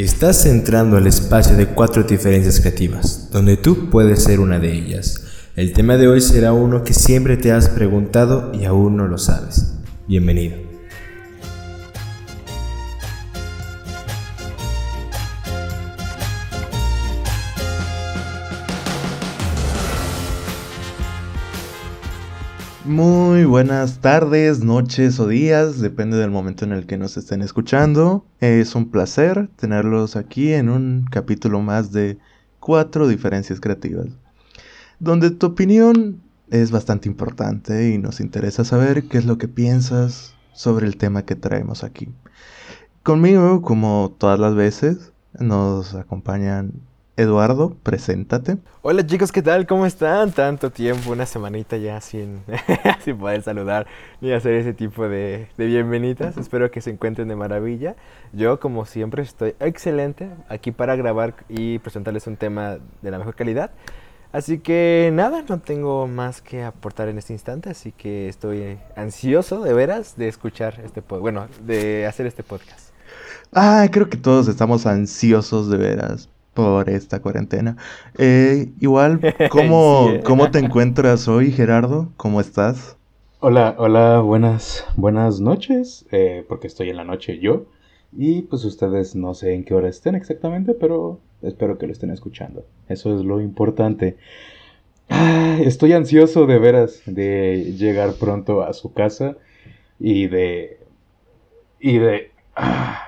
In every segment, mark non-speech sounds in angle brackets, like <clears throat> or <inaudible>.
Estás entrando al espacio de cuatro diferencias creativas, donde tú puedes ser una de ellas. El tema de hoy será uno que siempre te has preguntado y aún no lo sabes. Bienvenido. Muy buenas tardes, noches o días, depende del momento en el que nos estén escuchando. Es un placer tenerlos aquí en un capítulo más de cuatro diferencias creativas, donde tu opinión es bastante importante y nos interesa saber qué es lo que piensas sobre el tema que traemos aquí. Conmigo, como todas las veces, nos acompañan Eduardo, preséntate. Hola chicos, ¿qué tal? ¿Cómo están? Tanto tiempo, una semanita ya sin, <laughs> sin poder saludar ni hacer ese tipo de, de bienvenidas. Espero que se encuentren de maravilla. Yo, como siempre, estoy excelente aquí para grabar y presentarles un tema de la mejor calidad. Así que nada, no tengo más que aportar en este instante, así que estoy ansioso de veras de escuchar este podcast, bueno, de hacer este podcast. Ah, creo que todos estamos ansiosos de veras por esta cuarentena. Eh, igual, <laughs> ¿cómo, Sí. ¿cómo te encuentras hoy, Gerardo? ¿Cómo estás? Hola, hola, buenas, buenas noches, eh, porque estoy en la noche yo. Y pues ustedes no sé en qué hora estén exactamente, pero espero que lo estén escuchando. Eso es lo importante. Ah, Estoy ansioso de veras de llegar pronto a su casa y de... y de... ah,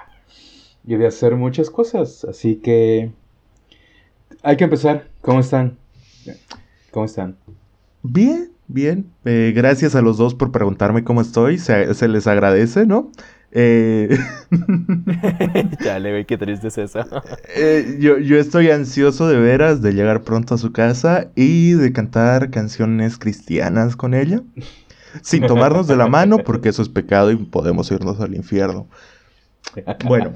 y de hacer muchas cosas. Así que... Hay que empezar. ¿Cómo están? ¿Cómo están? Bien, bien. Eh, gracias a los dos por preguntarme cómo estoy. Se, se les agradece, ¿no? Eh, <laughs> Chale, güey, qué triste es eso. <laughs> eh, yo, yo estoy ansioso de veras de llegar pronto a su casa y de cantar canciones cristianas con ella. Sin tomarnos de la mano, porque eso es pecado y podemos irnos al infierno. Bueno.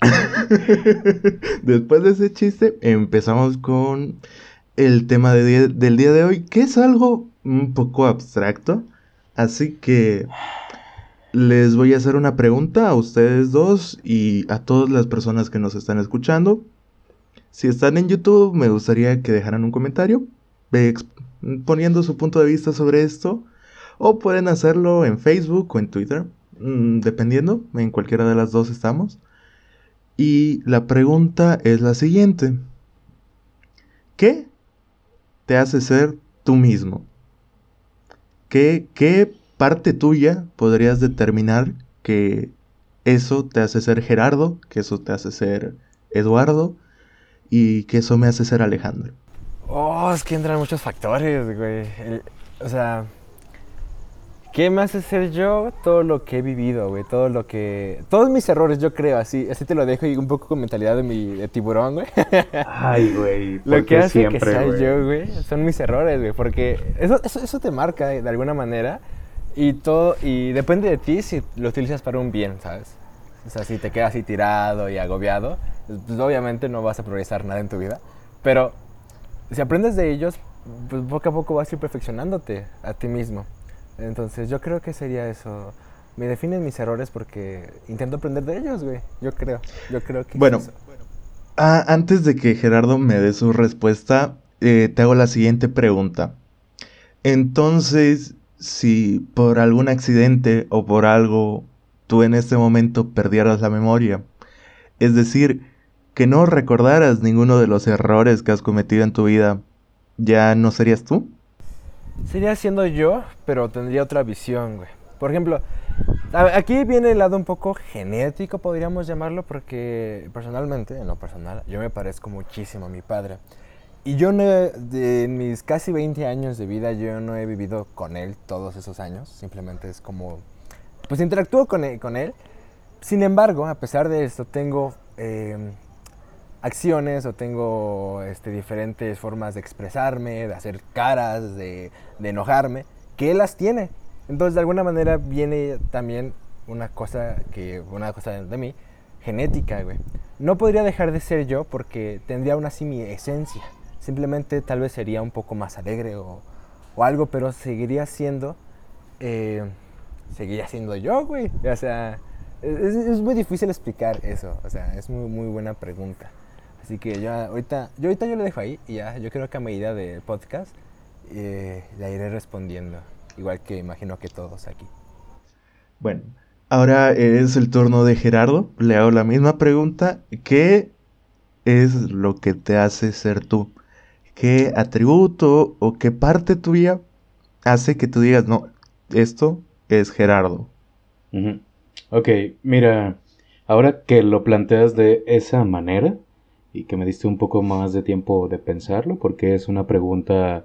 <laughs> Después de ese chiste, empezamos con el tema de del día de hoy, que es algo un poco abstracto. Así que les voy a hacer una pregunta a ustedes dos y a todas las personas que nos están escuchando. Si están en YouTube, me gustaría que dejaran un comentario poniendo su punto de vista sobre esto. O pueden hacerlo en Facebook o en Twitter, mm, dependiendo, en cualquiera de las dos estamos. Y la pregunta es la siguiente. ¿Qué te hace ser tú mismo? ¿Qué, qué parte tuya podrías determinar que eso te hace ser Gerardo, que eso te hace ser Eduardo y que eso me hace ser Alejandro? Oh, es que entran muchos factores, güey. O sea, ¿qué me hace ser yo? Todo lo que he vivido, güey. Todo lo que... Todos mis errores, yo creo, así. Así te lo dejo y un poco con mentalidad de mi de tiburón, güey. <laughs> Ay, güey. Lo ¿por que hace que siempre, sea güey? yo, güey, son mis errores, güey. Porque eso, eso, eso te marca de alguna manera. Y todo, y depende de ti si lo utilizas para un bien, ¿sabes? O sea, si te quedas así tirado y agobiado, pues obviamente no vas a progresar nada en tu vida. Pero si aprendes de ellos, pues poco a poco vas a ir perfeccionándote a ti mismo. Entonces yo creo que sería eso. Me definen mis errores porque intento aprender de ellos, güey. Yo creo. Yo creo que Bueno. Ah, antes de que Gerardo me dé su respuesta, eh, te hago la siguiente pregunta. Entonces, si por algún accidente o por algo tú en este momento perdieras la memoria, es decir, que no recordaras ninguno de los errores que has cometido en tu vida, ¿ya no serías tú? Sería siendo yo, pero tendría otra visión, güey. Por ejemplo, aquí viene el lado un poco genético, podríamos llamarlo, porque personalmente, en lo personal, yo me parezco muchísimo a mi padre. Y yo no, de mis casi 20 años de vida, yo no he vivido con él todos esos años. Simplemente es como, pues interactúo con él. Con él. Sin embargo, a pesar de esto, tengo eh, acciones o tengo este, diferentes formas de expresarme, de hacer caras, de, enojarme, que las tiene. Entonces, de alguna manera viene también una cosa que una cosa de mí genética, güey. No podría dejar de ser yo porque tendría aún así mi esencia. Simplemente tal vez sería un poco más alegre o, o algo, pero seguiría siendo eh, seguiría siendo yo, güey. O sea, es, es muy difícil explicar eso, o sea, es muy, muy buena pregunta. Así que yo ahorita, yo ahorita yo lo dejo ahí y ya, yo creo que a medida del podcast eh, la iré respondiendo, igual que imagino que todos aquí. Bueno, ahora es el turno de Gerardo. Le hago la misma pregunta. ¿Qué es lo que te hace ser tú? ¿Qué atributo o qué parte tuya hace que tú digas, no, esto es Gerardo? Ujú. Ok, mira, ahora que lo planteas de esa manera y que me diste un poco más de tiempo de pensarlo, porque es una pregunta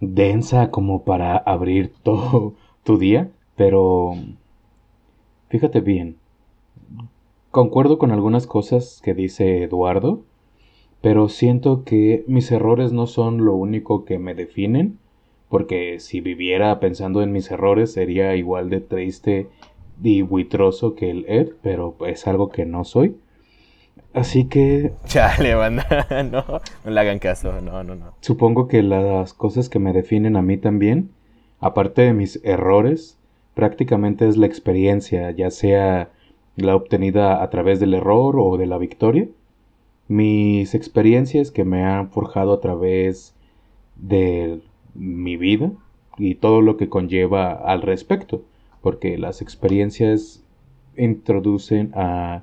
densa como para abrir <laughs> todo tu día, pero fíjate bien, concuerdo con algunas cosas que dice Eduardo, pero siento que mis errores no son lo único que me definen, porque si viviera pensando en mis errores sería igual de triste y buitroso que el Ed, pero es algo que no soy. Así que Chale, banda, <laughs> no, no le hagan caso, no, no, no. supongo que las cosas que me definen a mí también, aparte de mis errores, prácticamente es la experiencia, ya sea la obtenida a través del error o de la victoria. Mis experiencias que me han forjado a través de mi vida y todo lo que conlleva al respecto, porque las experiencias introducen a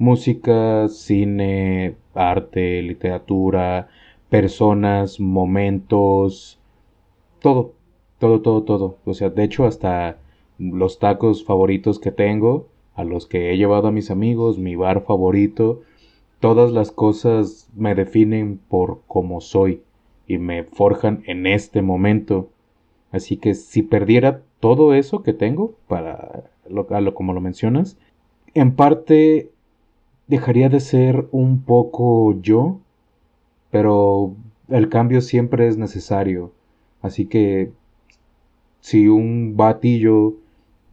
música, cine, arte, literatura, personas, momentos, todo, todo, todo, todo. O sea, de hecho hasta los tacos favoritos que tengo, a los que he llevado a mis amigos, mi bar favorito, todas las cosas me definen por cómo soy y me forjan en este momento. Así que si perdiera todo eso que tengo, para lo, lo- como lo mencionas, en parte dejaría de ser un poco yo, pero el cambio siempre es necesario. Así que si un batillo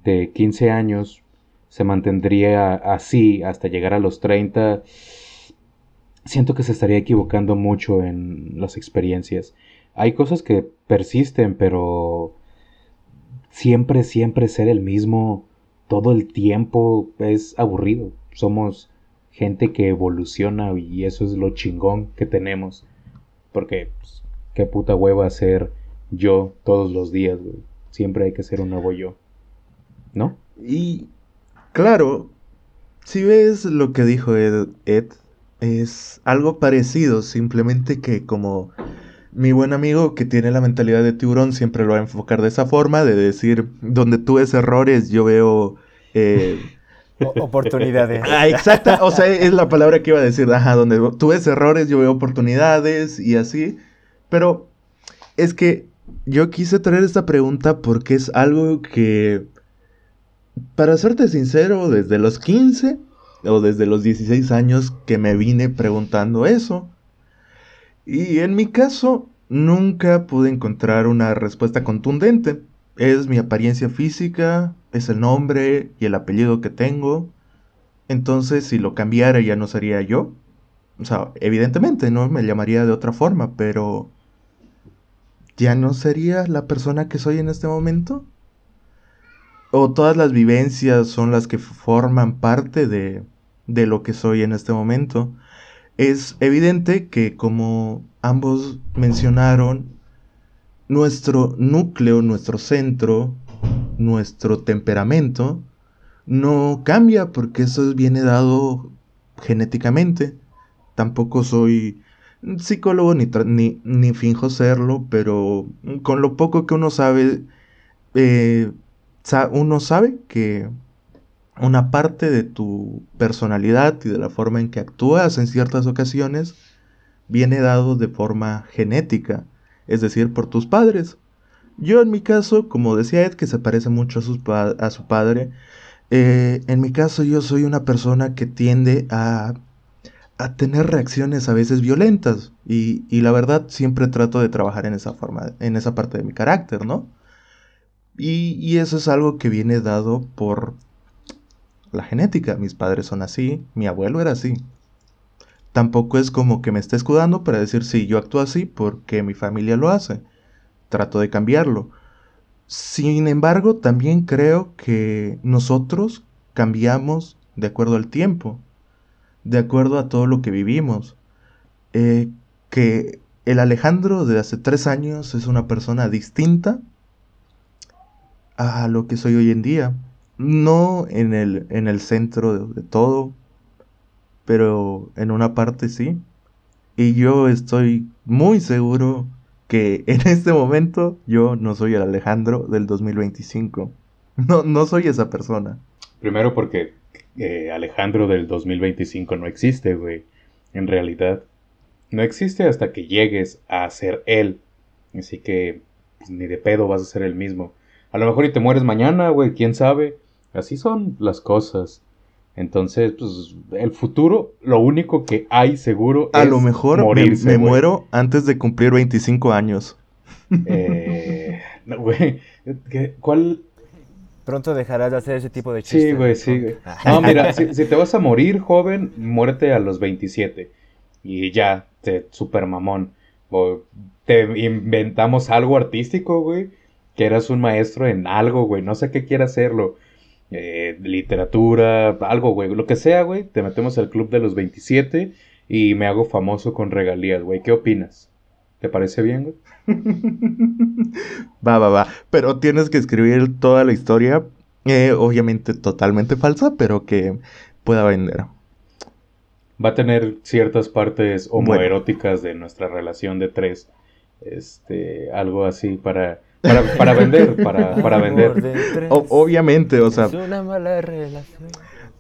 de 15 años se mantendría así hasta llegar a los 30, siento que se estaría equivocando mucho en las experiencias. Hay cosas que persisten, pero siempre, siempre ser el mismo todo el tiempo es aburrido. Somos gente que evoluciona y eso es lo chingón que tenemos. Porque, pues, qué puta hueva ser yo todos los días, güey. Siempre hay que ser un nuevo yo. ¿No? Y claro, si ves lo que dijo Ed, Ed, es algo parecido, simplemente que como mi buen amigo que tiene la mentalidad de tiburón siempre lo va a enfocar de esa forma, de decir, donde tú ves errores, yo veo... eh, Oportunidades. Ah, exacta, o sea, es la palabra que iba a decir, ajá, donde tú ves errores, yo veo oportunidades y así, pero es que yo quise traer esta pregunta porque es algo que, para serte sincero, desde los 15 o desde los 16 años que me vine preguntando eso, y en mi caso nunca pude encontrar una respuesta contundente. Es mi apariencia física, es el nombre y el apellido que tengo. Entonces, si lo cambiara ya no sería yo. O sea, evidentemente, ¿no? Me llamaría de otra forma, pero... ¿Ya no sería la persona que soy en este momento? ¿O todas las vivencias son las que forman parte de, de lo que soy en este momento? Es evidente que como ambos mencionaron, nuestro núcleo, nuestro centro, nuestro temperamento, no cambia porque eso viene dado genéticamente. Tampoco soy psicólogo ni, ni, ni finjo serlo, pero con lo poco que uno sabe, eh, uno sabe que una parte de tu personalidad y de la forma en que actúas en ciertas ocasiones viene dado de forma genética, es decir, por tus padres. Yo en mi caso, como decía Ed, que se parece mucho a, su padre, eh, en mi caso yo soy una persona que tiende a, a tener reacciones a veces violentas y, y la verdad siempre trato de trabajar en esa forma, en esa parte de mi carácter, ¿no? Y, y eso es algo que viene dado por la genética. Mis padres son así, mi abuelo era así. Tampoco es como que me esté escudando para decir sí, yo actúo así porque mi familia lo hace. Trato de cambiarlo. Sin embargo, también creo que nosotros cambiamos de acuerdo al tiempo, de acuerdo a todo lo que vivimos. Eh, que el Alejandro de hace tres años es una persona distinta a lo que soy hoy en día. No en el, en el centro de, todo, pero en una parte sí. Y yo estoy muy seguro que en este momento yo no soy el Alejandro del 2025. No, no soy esa persona. Primero porque eh, Alejandro del 2025 no existe, güey. En realidad. No existe hasta que llegues a ser él. Así que pues, ni de pedo vas a ser el mismo. A lo mejor y te mueres mañana, güey, quién sabe. Así son las cosas. Entonces, pues, el futuro, lo único que hay seguro a lo mejor me, muero antes de cumplir 25 años. Eh, <laughs> güey, ¿cuál? Pronto dejarás de hacer ese tipo de chistes. Sí, güey, sí. Güey. No, <laughs> mira, si, te vas a morir joven, muérete a los 27. Y ya, te super mamón. O te inventamos algo artístico, güey que eras un maestro en algo, güey, no sé qué quiera hacerlo. Eh, literatura, algo, güey, lo que sea, güey, te metemos al club de los 27 y me hago famoso con regalías, güey. ¿Qué opinas? ¿Te parece bien, güey? <laughs> va, va, va. Pero tienes que escribir toda la historia, eh, obviamente totalmente falsa, pero que pueda vender. Va a tener ciertas partes homoeróticas de nuestra relación de tres. Este, algo así para para, <laughs> vender, para, para vender. obviamente, o sea. Es una mala relación.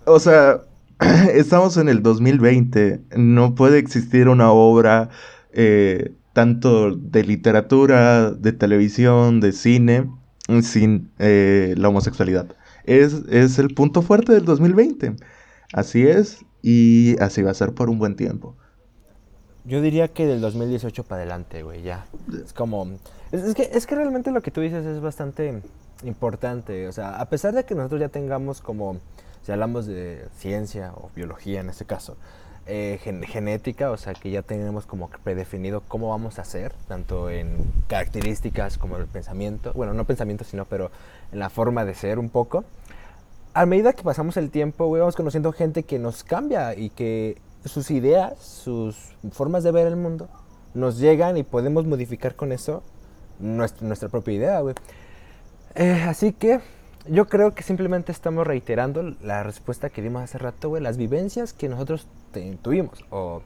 O sea, <clears throat> estamos en el 2020. No puede existir una obra eh, tanto de literatura, de televisión, de cine, sin eh, la homosexualidad. Es, es el punto fuerte del 2020. Así es, y así va a ser por un buen tiempo. Yo diría que del 2018 para adelante, güey, ya. Es como... Es, que, es que realmente lo que tú dices es bastante importante. O sea, a pesar de que nosotros ya tengamos como, si hablamos de ciencia o biología en este caso, eh, genética, o sea, que ya tenemos como predefinido cómo vamos a hacer, tanto en características como en el pensamiento, bueno, no pensamiento, sino, pero en la forma de ser un poco. A medida que pasamos el tiempo, güey, vamos conociendo gente que nos cambia y que sus ideas, sus formas de ver el mundo, nos llegan y podemos modificar con eso nuestra, propia idea, güey. Eh, así que yo creo que simplemente estamos reiterando la respuesta que dimos hace rato, güey. Las vivencias que nosotros tuvimos o,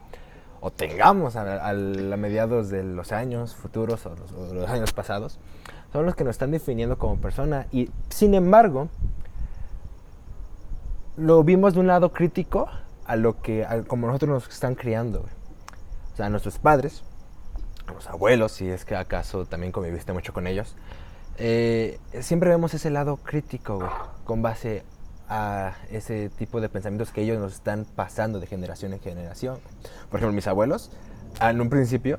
tengamos a, a, mediados de los años futuros o los, años pasados son los que nos están definiendo como persona. Y sin embargo, lo vimos de un lado crítico a lo que, como nosotros nos están criando. O sea, nuestros padres, los abuelos, si es que acaso también conviviste mucho con ellos, eh, siempre vemos ese lado crítico, güey, con base a ese tipo de pensamientos que ellos nos están pasando de generación en generación. Por ejemplo, mis abuelos, en un principio,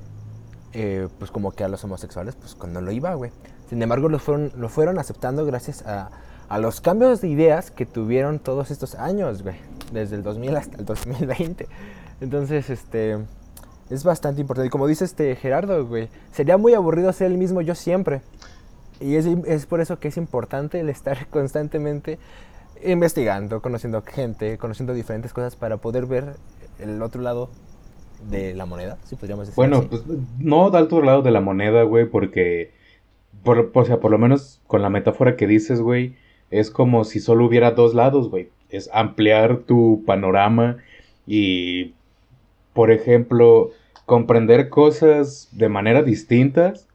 eh, pues como que a los homosexuales, pues cuando lo iba, güey. Sin embargo, lo fueron, lo fueron aceptando gracias a, a los cambios de ideas que tuvieron todos estos años, güey. Desde el 2000 hasta el 2020. Entonces, este es bastante importante. Y como dice este Gerardo, güey, sería muy aburrido ser el mismo yo siempre. Y es, es por eso que es importante el estar <laughs> constantemente investigando, conociendo gente, conociendo diferentes cosas para poder ver el otro lado de la moneda, si podríamos decir. Bueno, pues no da otro lado de la moneda, güey, porque, por, o sea, por lo menos con la metáfora que dices, güey, es como si solo hubiera dos lados, güey. Es ampliar tu panorama y por ejemplo, comprender cosas de manera distintas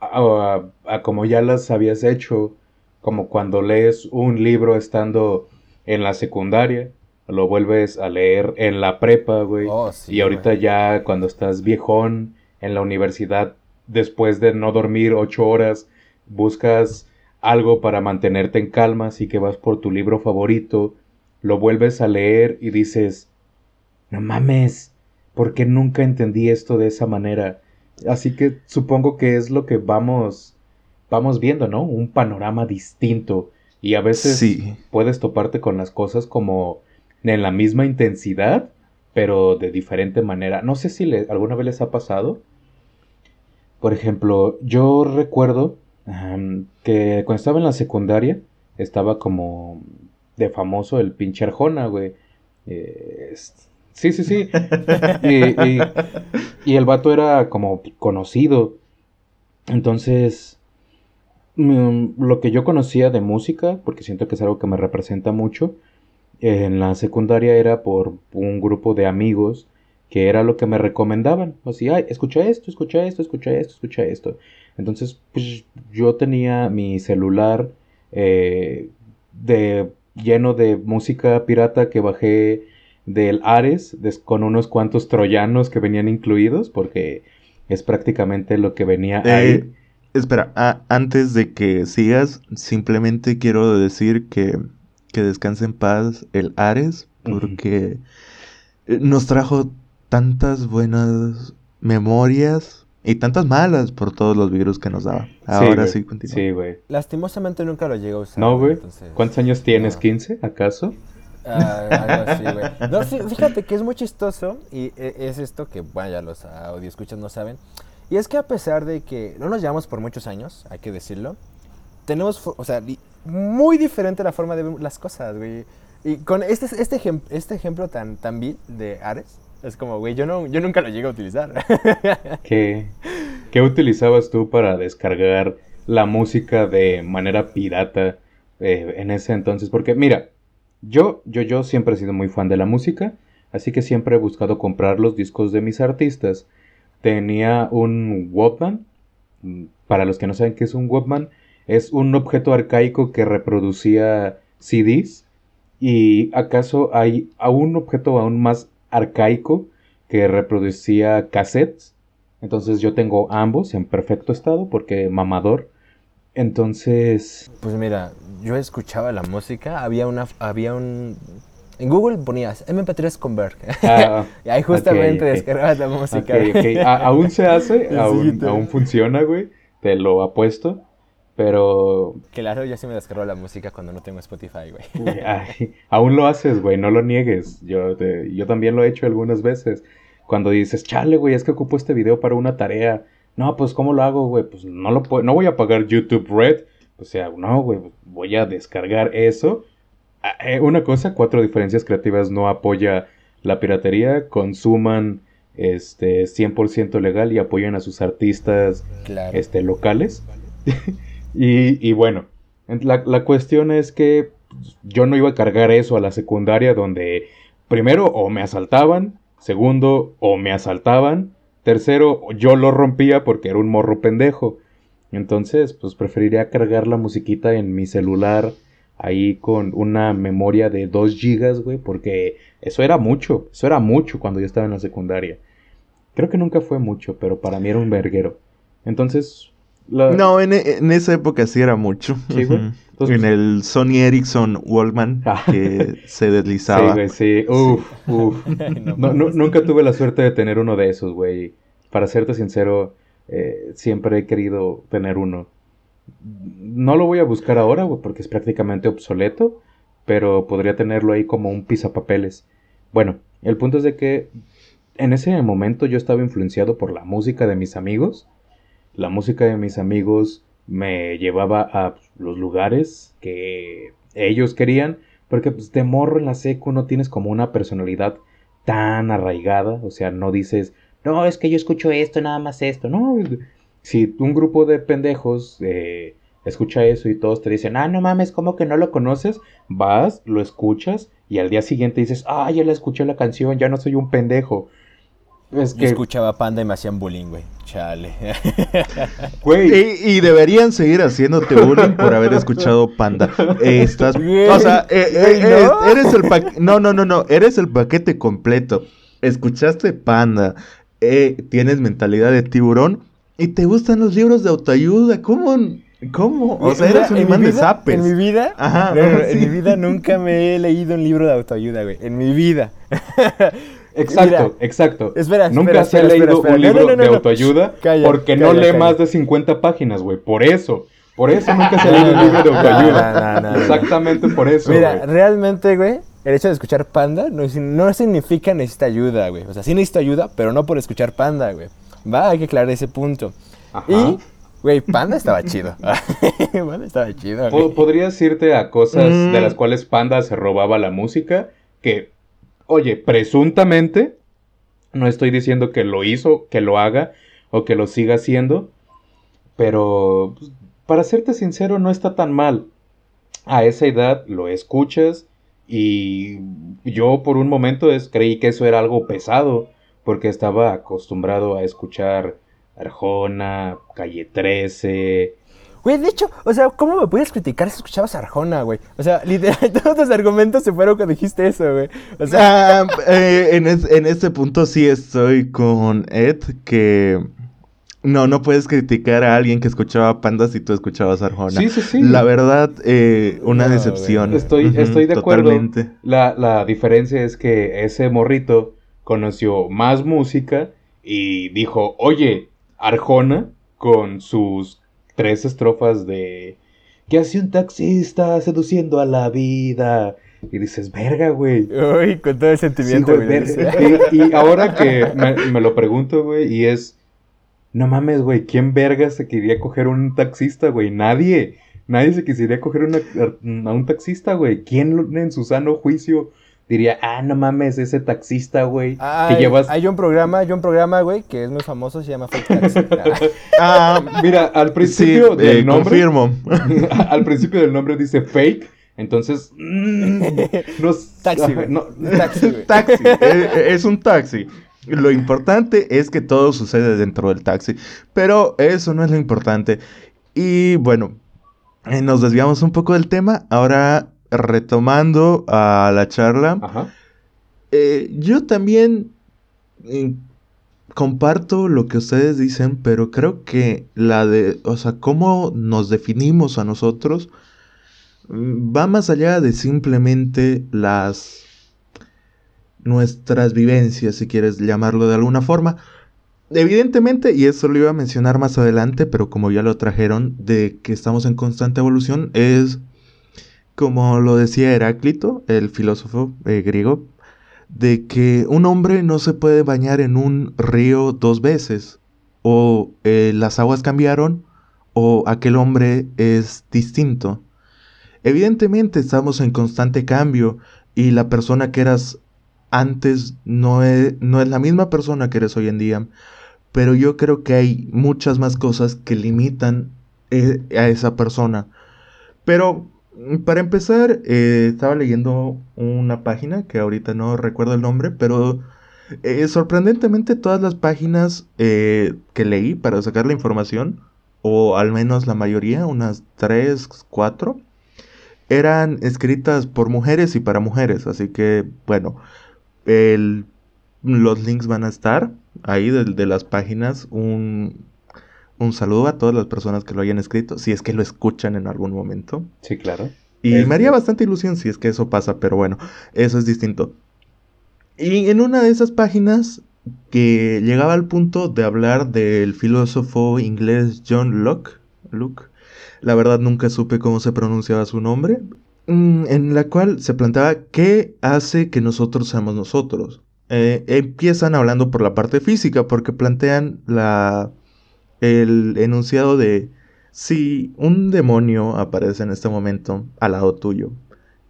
a, como ya las habías hecho, como cuando lees un libro estando en la secundaria, lo vuelves a leer en la prepa, güey. Oh, y ahorita ya cuando estás viejón en la universidad, después de no dormir ocho horas, buscas algo para mantenerte en calma, así que vas por tu libro favorito, lo vuelves a leer y dices, no mames, porque nunca entendí esto de esa manera. Así que supongo que es lo que vamos vamos viendo, ¿no? Un panorama distinto y a veces puedes toparte con las cosas como en la misma intensidad, pero de diferente manera. No sé si alguna vez les ha pasado. Por ejemplo, yo recuerdo que cuando estaba en la secundaria, estaba como de famoso el pinche Arjona, güey. Eh, sí, sí, sí. y, el vato era como conocido. Entonces, mm, lo que yo conocía de música, porque siento que es algo que me representa mucho, en la secundaria era por un grupo de amigos que era lo que me recomendaban. Así, ay, escucha esto, escucha esto, escucha esto, escucha esto. Entonces, pues yo tenía mi celular eh, de, lleno de música pirata que bajé del Ares des- con unos cuantos troyanos que venían incluidos, porque es prácticamente lo que venía Eh, ahí. espera, a- antes de que sigas, simplemente quiero decir que, que descanse en paz el Ares, porque eh, nos trajo tantas buenas memorias y tantas malas por todos los virus que nos daba. Ahora güey. sí, continúa. Sí, güey. Lastimosamente nunca lo llegué a usar. No, güey. entonces- ¿Cuántos años tienes? no. ¿15, acaso? Ah, algo así, güey. <laughs> No, sí, fíjate que es muy chistoso y e- es esto que, bueno, ya los audio escuchas no saben. Y es que a pesar de que no nos llevamos por muchos años, hay que decirlo, tenemos, o sea, muy diferente la forma de ver las cosas, güey. Y con este, este, ejem- este ejemplo tan, tan vil de Ares, es como, güey, yo, no, yo nunca lo llegué a utilizar. <laughs> ¿Qué, qué utilizabas tú para descargar la música de manera pirata eh, en ese entonces? Porque mira, yo, yo, yo siempre he sido muy fan de la música, así que siempre he buscado comprar los discos de mis artistas. Tenía un Walkman. mm, Para los que no saben qué es un Walkman, es un objeto arcaico que reproducía CDs. ¿Y acaso hay un objeto aún más arcaico que reproducía cassettes? Entonces yo tengo ambos en perfecto estado porque mamador. Entonces, Pues mira, yo escuchaba la música, había una, había un... En Google ponías MP3 Convert. ah, <laughs> y ahí justamente ok, ok. descargabas la música. ok, ok, a- aún se hace, <laughs> aún, aún funciona, güey. Te lo apuesto. Pero Claro, yo sí me descargo la música cuando no tengo Spotify, güey. <laughs> Ay, aún lo haces, güey, no lo niegues. Yo, te- yo también lo he hecho algunas veces. Cuando dices, chale, güey, es que ocupo este video para una tarea. No, pues, ¿cómo lo hago, güey? Pues no lo puedo, no voy a pagar YouTube Red. O sea, no, güey, voy a descargar eso. Ah, eh, Una cosa, Cuatro Diferencias Creativas no apoya la piratería. Consuman este 100% legal y apoyen a sus artistas Claro. este, locales. <laughs> y, y bueno, en- la, la cuestión es que yo no iba a cargar eso a la secundaria donde primero o me asaltaban, segundo o me asaltaban, tercero yo lo rompía porque era un morro pendejo. Entonces, pues preferiría cargar la musiquita en mi celular ahí con una memoria de 2 gigas, güey, porque eso era mucho, eso era mucho cuando yo estaba en la secundaria. Creo que nunca fue mucho, pero para mí era un verguero. Entonces, la- No, en, e- en esa época sí era mucho. Sí, güey. Entonces, en el Sony Ericsson Walkman Ah. que se Sí, deslizaba. güey, sí. Uf, uf. <laughs> Ay, no nunca tuve la suerte de tener uno de esos, güey. Para serte sincero, eh, siempre he querido tener uno. No lo voy a buscar ahora, porque es prácticamente obsoleto, pero podría tenerlo ahí como un pisapapeles. Bueno, el punto es de que en ese momento yo estaba influenciado por la música de mis amigos. La música de mis amigos me llevaba a los lugares que ellos querían, porque pues, de morro en la secu no tienes como una personalidad tan arraigada, o sea, no dices, no, es que yo escucho esto, nada más esto, no, si un grupo de pendejos eh, escucha eso y todos te dicen, ah, no mames, ¿cómo que no lo conoces? Vas, lo escuchas y al día siguiente dices, ah, ya la escuché la canción, ya no soy un pendejo. Es Yo que, escuchaba Panda y me hacían bullying, güey. Chale. <laughs> güey, Y, y deberían seguir haciéndote bullying por haber escuchado Panda. Eh, estás, o sea, eh, eh, Güey, eh, ¿no? eres el paquete. No, no, no, no. Eres el paquete completo. Escuchaste Panda. Eh, tienes mentalidad de tiburón. Y te gustan los libros de autoayuda. ¿Cómo? ¿Cómo? O sea, eres un imán de zapes. En mi vida, Ajá, no, no, no, sí. en mi vida nunca me he leído un libro de autoayuda, güey. En mi vida. <laughs> Exacto, Mira, exacto. espera, Nunca espera, se ha espera, leído espera, un libro No, no, no, de autoayuda Calla, porque no lee calla. más de 50 páginas, güey. Por eso. Por eso nunca se ha leído un libro de autoayuda. Exactamente por eso. Mira, realmente, güey, el hecho de escuchar Panda no, no significa necesita ayuda, güey. O sea, sí necesito ayuda, pero no por escuchar Panda, güey. Va, hay que aclarar ese punto. Ajá. Y Güey, Panda estaba chido. <laughs> Panda estaba chido. güey. Po- Podrías irte a cosas Mm. de las cuales Panda se robaba la música, que, oye, presuntamente, no estoy diciendo que lo hizo, que lo haga o que lo siga haciendo, pero pues, para serte sincero no está tan mal. A esa edad lo escuchas y yo por un momento es- creí que eso era algo pesado, porque estaba acostumbrado a escuchar Arjona, Calle 13, Güey, de hecho, o sea, ¿cómo me puedes criticar si escuchabas a Arjona, güey? O sea, literal, <laughs> todos tus argumentos se fueron cuando dijiste eso, güey. O sea, Ah, eh, en, es- en este punto sí estoy con Ed, que no, no puedes criticar a alguien que escuchaba Panda si tú escuchabas Arjona. Sí, sí, sí. La verdad, eh, una No, decepción. Estoy, estoy de acuerdo. Totalmente. La, la diferencia es que ese morrito conoció más música y dijo, oye, Arjona, con sus tres estrofas de ¿Qué hace un taxista seduciendo a la vida? Y dices, verga, güey. uy, con todo el Sí, sentimiento, güey, güey. y, y ahora que me, me lo pregunto, güey, y es, no mames, güey, ¿quién verga se quería coger un taxista, güey? Nadie. Nadie se quisiera coger una- a un taxista, güey. ¿Quién en su sano juicio diría, ah, no mames, ese taxista, güey, que llevas... hay un programa, hay un programa, güey, que es muy famoso, se llama Fake Taxi. <laughs> Ah, Mira, al sí, principio del eh, nombre... confirmo. <laughs> al principio del nombre dice fake, entonces... mm, no, Taxi, güey. no- Taxi, güey. <laughs> taxi, eh, eh, es un taxi. <laughs> Lo importante es que todo sucede dentro del taxi, pero eso no es lo importante. Y bueno, eh, nos desviamos un poco del tema. Ahora, retomando a la charla, Ajá. eh, yo también eh, comparto lo que ustedes dicen, pero creo que la de, o sea, cómo nos definimos a nosotros mm, va más allá de simplemente las nuestras vivencias, si quieres llamarlo de alguna forma. Evidentemente, y eso lo iba a mencionar más adelante, pero como ya lo trajeron, de que estamos en constante evolución, es como lo decía Heráclito, el filósofo eh, griego, de que un hombre no se puede bañar en un río dos veces. O eh, las aguas cambiaron o aquel hombre es distinto. Evidentemente estamos en constante cambio y la persona que eras antes no es, no es la misma persona que eres hoy en día. Pero yo creo que hay muchas más cosas que limitan eh, a esa persona. Pero mm, para empezar, eh, estaba leyendo una página que ahorita no recuerdo el nombre, pero eh, sorprendentemente todas las páginas que leí para sacar la información, o al menos la mayoría, unas 3, 4, eran escritas por mujeres y para mujeres. Así que, bueno, el- los links van a estar ahí de, de las páginas. Un, un saludo a todas las personas que lo hayan escrito, si es que lo escuchan en algún momento. Sí, claro. Y Es- me haría bastante ilusión si es que eso pasa, pero bueno, eso es distinto. Y en una de esas páginas que llegaba al punto de hablar del filósofo inglés John Locke, Locke, la verdad nunca supe cómo se pronunciaba su nombre, en la cual se planteaba qué hace que nosotros seamos nosotros. Eh, empiezan hablando por la parte física, porque plantean la, el enunciado de si un demonio aparece en este momento al lado tuyo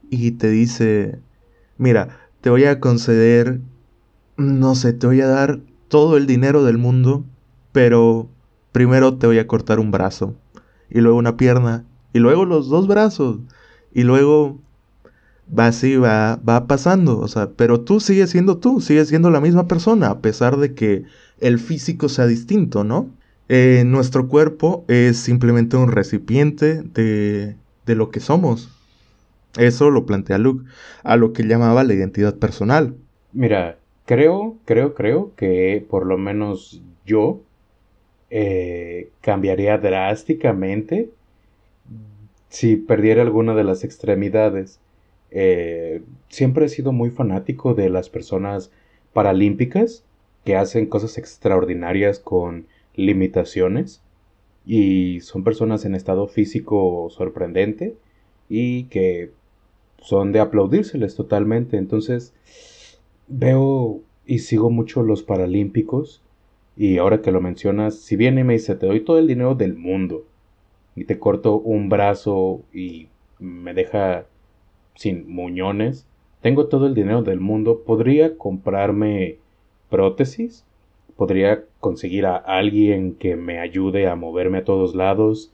y te dice, mira, te voy a conceder, no sé, te voy a dar todo el dinero del mundo, pero primero te voy a cortar un brazo y luego una pierna y luego los dos brazos y luego va así, va, va pasando, o sea, pero tú sigues siendo tú, sigues siendo la misma persona, a pesar de que el físico sea distinto, ¿no? Eh, nuestro cuerpo es simplemente un recipiente de, de lo que somos. Eso lo plantea Luke, a lo que llamaba la identidad personal. Mira, creo, creo, creo que por lo menos yo eh, cambiaría drásticamente si perdiera alguna de las extremidades. Eh, siempre he sido muy fanático de las personas paralímpicas que hacen cosas extraordinarias con limitaciones y son personas en estado físico sorprendente y que son de aplaudírseles totalmente. Entonces, veo y sigo mucho los paralímpicos Y ahora que lo mencionas, si viene y me dice, te doy todo el dinero del mundo y te corto un brazo y me deja sin muñones, tengo todo el dinero del mundo, podría comprarme prótesis, podría conseguir a alguien que me ayude a moverme a todos lados,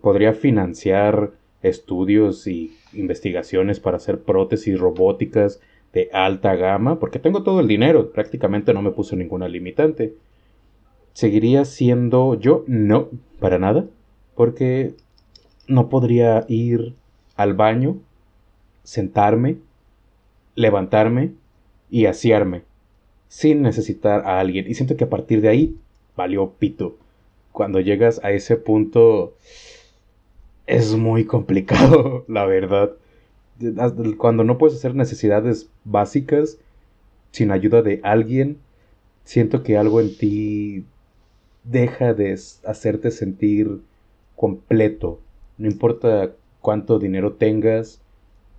podría financiar estudios y investigaciones para hacer prótesis robóticas de alta gama, porque tengo todo el dinero, prácticamente no me puso ninguna limitante. ¿Seguiría siendo yo? No, para nada, porque no podría ir al baño, sentarme, levantarme y asearme sin necesitar a alguien. Y siento que a partir de ahí valió pito. Cuando llegas a ese punto es muy complicado, <laughs> la verdad. Cuando no puedes hacer necesidades básicas sin ayuda de alguien, siento que algo en ti deja de hacerte sentir completo. No importa cuánto dinero tengas,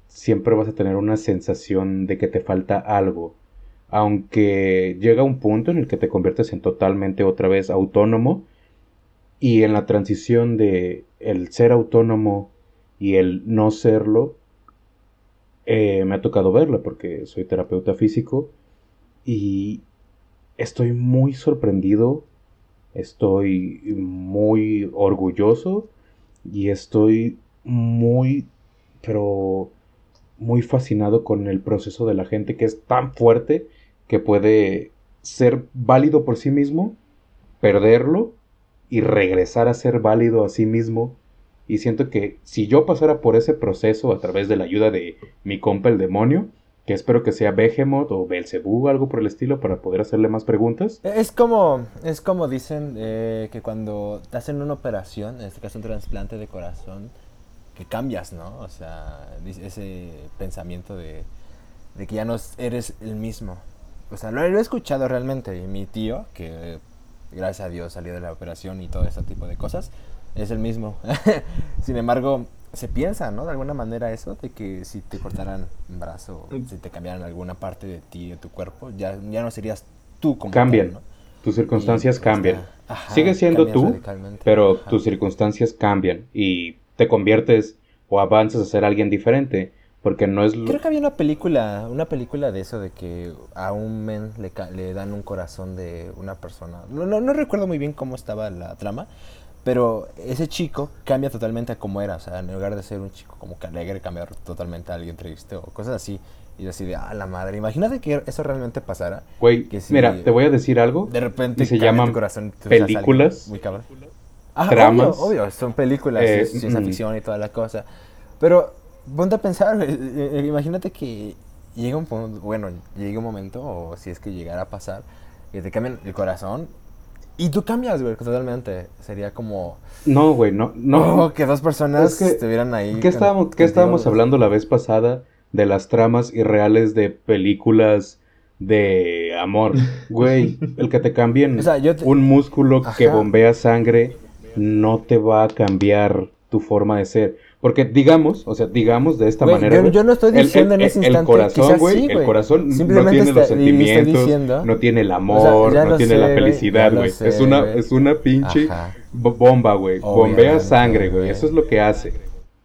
siempre vas a tener una sensación de que te falta algo. Aunque llega un punto en el que te conviertes en totalmente otra vez autónomo y en la transición de el ser autónomo y el no serlo, eh, me ha tocado verla porque soy terapeuta físico y estoy muy sorprendido, estoy muy orgulloso y estoy muy, pero muy fascinado con el proceso de la gente que es tan fuerte que puede ser válido por sí mismo, perderlo y regresar a ser válido a sí mismo. Y siento que si yo pasara por ese proceso a través de la ayuda de mi compa el demonio, espero que sea Behemoth o Belzebú o algo por el estilo para poder hacerle más preguntas. Es como, es como dicen eh, que cuando te hacen una operación, en este caso un trasplante de corazón, que cambias, ¿no? O sea, ese pensamiento de, de que ya no eres el mismo. O sea, lo, lo he escuchado realmente. Y mi tío, que gracias a Dios salió de la operación y todo ese tipo de cosas, es el mismo. <laughs> Sin embargo, se piensa, ¿no? De alguna manera eso, de que si te cortaran un brazo, si te cambiaran alguna parte de ti, de tu cuerpo, ya, ya no serías tú como Cambian. Tus circunstancias pues, cambian. Sigue siendo tú, pero tus circunstancias cambian y te conviertes o avanzas a ser alguien diferente. Porque no es... Creo que había una película, una película de eso, de que a un men le, le dan un corazón de una persona. No, no, no, recuerdo muy bien cómo estaba la trama, pero ese chico cambia totalmente a como era. O sea, en lugar de ser un chico como que alegre, cambiar totalmente a alguien triste o cosas así. Y así de, ah, la madre. Imagínate que eso realmente pasara. Güey, mira, te voy a decir algo. De repente se llaman corazón, películas. Muy cabrón. tramas. Obvio, son películas, eh, ciencia mm. ficción y toda la cosa. Pero ponte a pensar, eh, eh, imagínate que llega un punto, bueno, llega un momento, o si es que llegara a pasar, que te cambian el corazón y tú cambias, güey, totalmente. Sería como... No, güey, no, no. Oh, que dos personas estuvieran ahí. ¿Qué estábamos, ¿qué estábamos hablando la vez pasada de las tramas irreales de películas de amor? <laughs> Güey, el que te cambien un músculo que bombea sangre no te va a cambiar tu forma de ser. Porque digamos, o sea, digamos de esta manera. Yo, no estoy diciendo en ese instante. El corazón, güey, el corazón no tiene los sentimientos, no tiene el amor, no tiene la felicidad, güey. Es una, es una pinche bomba, güey. Bombea sangre, güey. Eso es lo que hace.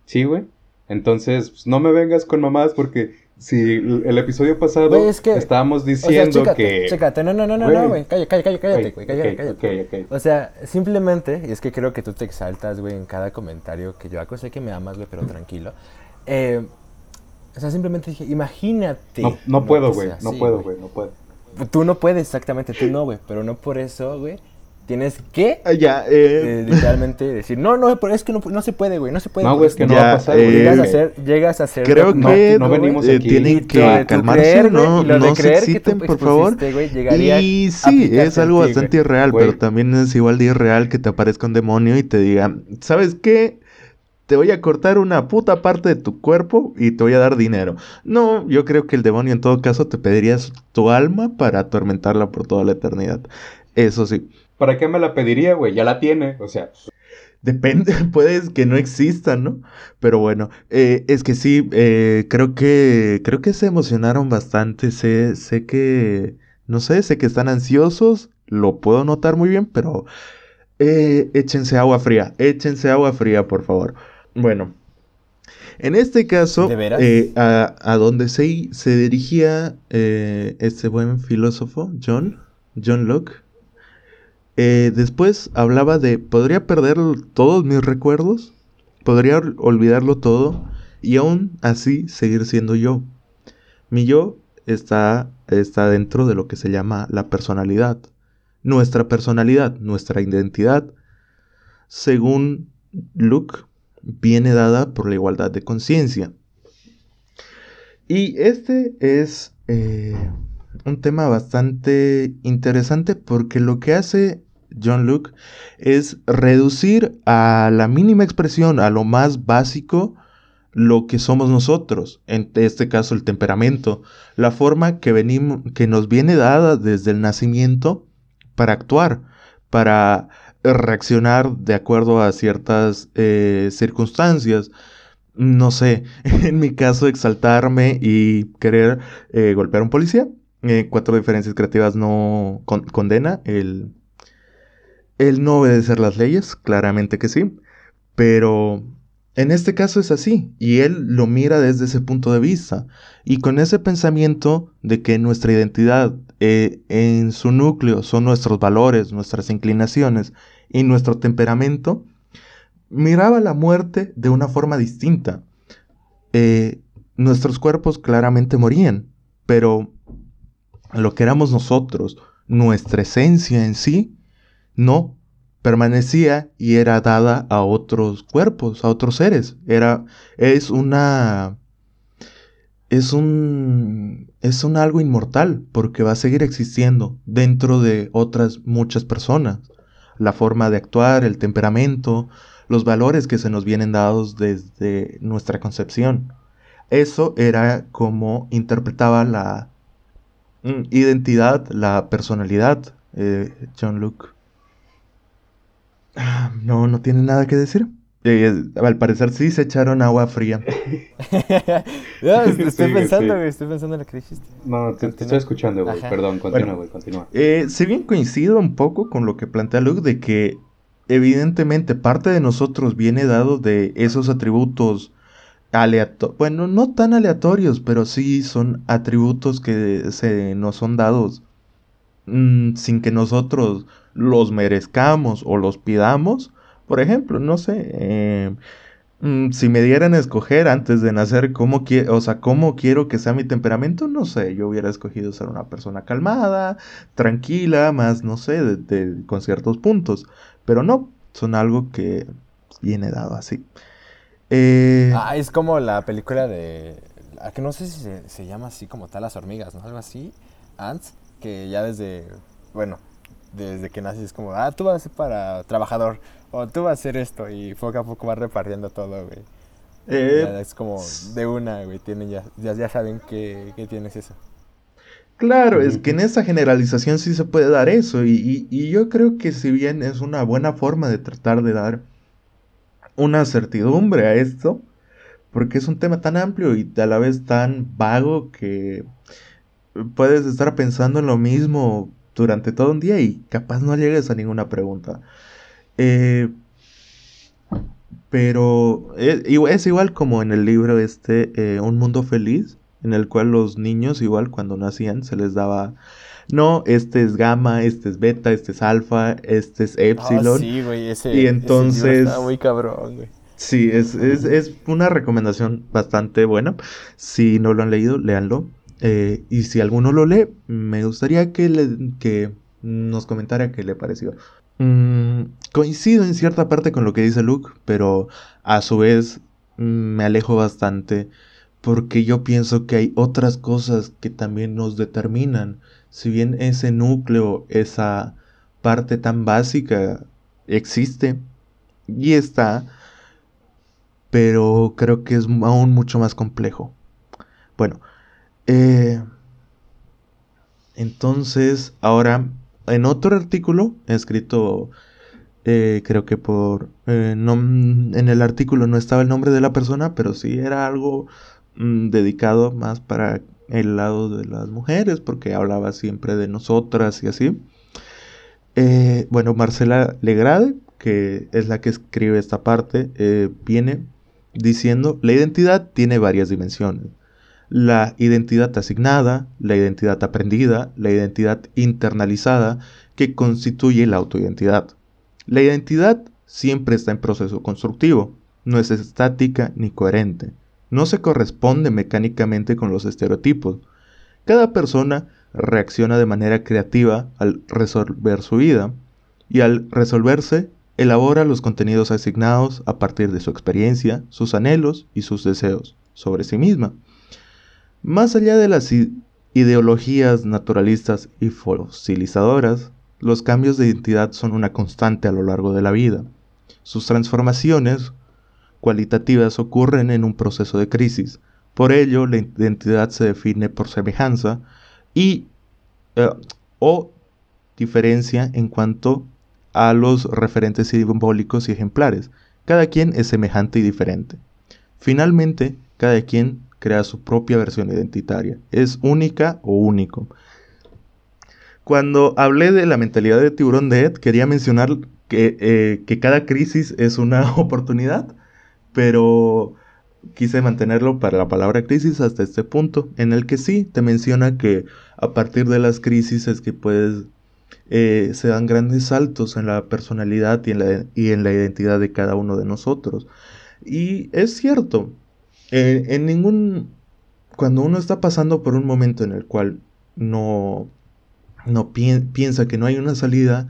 ¿Sí, güey? Entonces, pues, no me vengas con mamás porque si el episodio pasado estábamos diciendo o sea, que. Chécate, no, no, no, no, güey. Cállate, cállate, cállate, güey. Cállate, cállate. O sea, simplemente, y es que creo que tú te exaltas, güey, en cada comentario que yo hago. Sé que me amas, güey, pero tranquilo. Eh, o sea, simplemente dije, imagínate. No, no puedo, güey. No puedo, güey. No puedo. Tú no puedes, exactamente. Tú no, güey. Pero no por eso, güey tienes que ah, ya, eh. eh... literalmente decir, no, no, pero es que no, no se puede, güey, no se puede. No, güey, es que no va a pasar, güey. llegas, a hacer, llegas a hacer... Creo que no, venimos eh, aquí. tienen que calmarse, no, no se exciten, por favor. y sí, es algo bastante irreal, pero también es igual de irreal que te aparezca un demonio y te diga, ¿sabes qué? te voy a cortar una puta parte de tu cuerpo y te voy a dar dinero. No, yo creo que el demonio en todo caso te pediría tu alma para atormentarla por toda la eternidad. Eso sí. ¿Para qué me la pediría, güey? Ya la tiene, o sea. Depende, <laughs> puede que no exista, ¿no? Pero bueno, eh, es que sí, eh, creo que creo que se emocionaron bastante. Sé, sé que, no sé, sé que están ansiosos. lo puedo notar muy bien, pero eh, échense agua fría, échense agua fría, por favor. Bueno, en este caso, eh, a, donde se, se dirigía eh, este buen filósofo, John, John Locke, después hablaba de, podría perder todos mis recuerdos, podría olvidarlo todo y aún así seguir siendo yo. Mi yo está, está dentro de lo que se llama la personalidad. Nuestra personalidad, nuestra identidad, según Luke, viene dada por la igualdad de conciencia. Y este es eh, un tema bastante interesante porque lo que hace John Luke es reducir a la mínima expresión, a lo más básico, lo que somos nosotros, en este caso el temperamento, la forma que, venimos, que nos viene dada desde el nacimiento para actuar, para reaccionar de acuerdo a ciertas eh, circunstancias. No sé, <laughs> en mi caso exaltarme y querer eh, golpear a un policía. Eh, cuatro diferencias creativas no condena el, el no obedecer las leyes, claramente que sí, pero en este caso es así, y él lo mira desde ese punto de vista, y con ese pensamiento de que nuestra identidad eh, en su núcleo son nuestros valores, nuestras inclinaciones y nuestro temperamento, miraba la muerte de una forma distinta. Eh, nuestros cuerpos claramente morían, pero lo que éramos nosotros, nuestra esencia en sí, no, permanecía y era dada a otros cuerpos, a otros seres. Era, es una, es un, es un algo inmortal porque va a seguir existiendo dentro de otras muchas personas. La forma de actuar, el temperamento, los valores que se nos vienen dados desde nuestra concepción. Eso era como interpretaba la mm, identidad, la personalidad, eh, John Luke. Ah, no, no tiene nada que decir. Eh, al parecer sí se echaron agua fría. <laughs> <laughs> estoy pensando, güey, estoy pensando en lo que dijiste. No, te, estoy escuchando, güey. Perdón, continúa, güey, continúa. Eh, si bien coincido un poco con lo que plantea Luke de que evidentemente parte de nosotros viene dado de esos atributos aleatorios, bueno, no tan aleatorios, pero sí son atributos que se nos son dados mm, sin que nosotros los merezcamos o los pidamos. Por ejemplo, no sé, eh, mm, si me dieran a escoger antes de nacer cómo, o sea, cómo quiero que sea mi temperamento, no sé, yo hubiera escogido ser una persona calmada, tranquila, más, no sé, con ciertos puntos. Pero no, son algo que viene dado así. Eh, ah, es como la película de... que no sé si se, se, llama así como tal las hormigas, ¿no? Algo así, Ants, que ya desde... Bueno, desde que naces es como, ah, tú vas a ser para trabajador, o tú vas a hacer esto, y poco a poco vas repartiendo todo, güey. Eh, es como de una, güey, tienen ya, ya, saben que, tienes eso. Claro, es que en esa generalización sí se puede dar eso, y, y, yo creo que si bien es una buena forma de tratar de dar una certidumbre a esto, porque es un tema tan amplio y a la vez tan vago que puedes estar pensando en lo mismo durante todo un día y capaz no llegues a ninguna pregunta. Eh, pero es, es, igual como en el libro este, eh, Un Mundo Feliz, en el cual los niños igual cuando nacían se les daba, no, este es gamma, este es beta, este es alfa, este es epsilon. sí, güey, ese, y entonces... está muy cabrón, güey. Sí, es, es, es, una recomendación bastante buena. Si no lo han leído, léanlo. Eh, y si alguno lo lee, me gustaría que, le, que nos comentara qué le pareció. Mm, coincido en cierta parte con lo que dice Luke, pero a su vez mm, me alejo bastante porque yo pienso que hay otras cosas que también nos determinan. Si bien ese núcleo, esa parte tan básica existe y está, pero creo que es aún mucho más complejo. Bueno, eh, entonces, ahora, en otro artículo, escrito, eh, creo que por... Eh, en el artículo no estaba el nombre de la persona, pero sí era algo mm, dedicado más para el lado de las mujeres, porque hablaba siempre de nosotras y así. Bueno, Marcela Legrade, que es la que escribe esta parte, viene diciendo, la identidad tiene varias dimensiones. La identidad asignada, la identidad aprendida, la identidad internalizada, que constituye la autoidentidad. La identidad siempre está en proceso constructivo, no es estática ni coherente, no se corresponde mecánicamente con los estereotipos. Cada persona reacciona de manera creativa al resolver su vida y al resolverse elabora los contenidos asignados a partir de su experiencia, sus anhelos y sus deseos sobre sí misma. Más allá de las ideologías naturalistas y fosilizadoras, los cambios de identidad son una constante a lo largo de la vida. Sus transformaciones cualitativas ocurren en un proceso de crisis. Por ello, la identidad se define por semejanza y eh, o diferencia en cuanto a los referentes simbólicos y ejemplares. Cada quien es semejante y diferente. Finalmente, cada quien crea su propia versión identitaria. Es única o único. Cuando hablé de la mentalidad de tiburón de Ed, quería mencionar que, eh, que cada crisis es una <laughs> oportunidad pero quise mantenerlo para la palabra crisis hasta este punto, en el que sí te menciona que a partir de las crisis es que puedes, eh, se dan grandes saltos en la personalidad y en la, y en la identidad de cada uno de nosotros. Y es cierto, eh, en ningún, cuando uno está pasando por un momento en el cual no, no piensa que no hay una salida,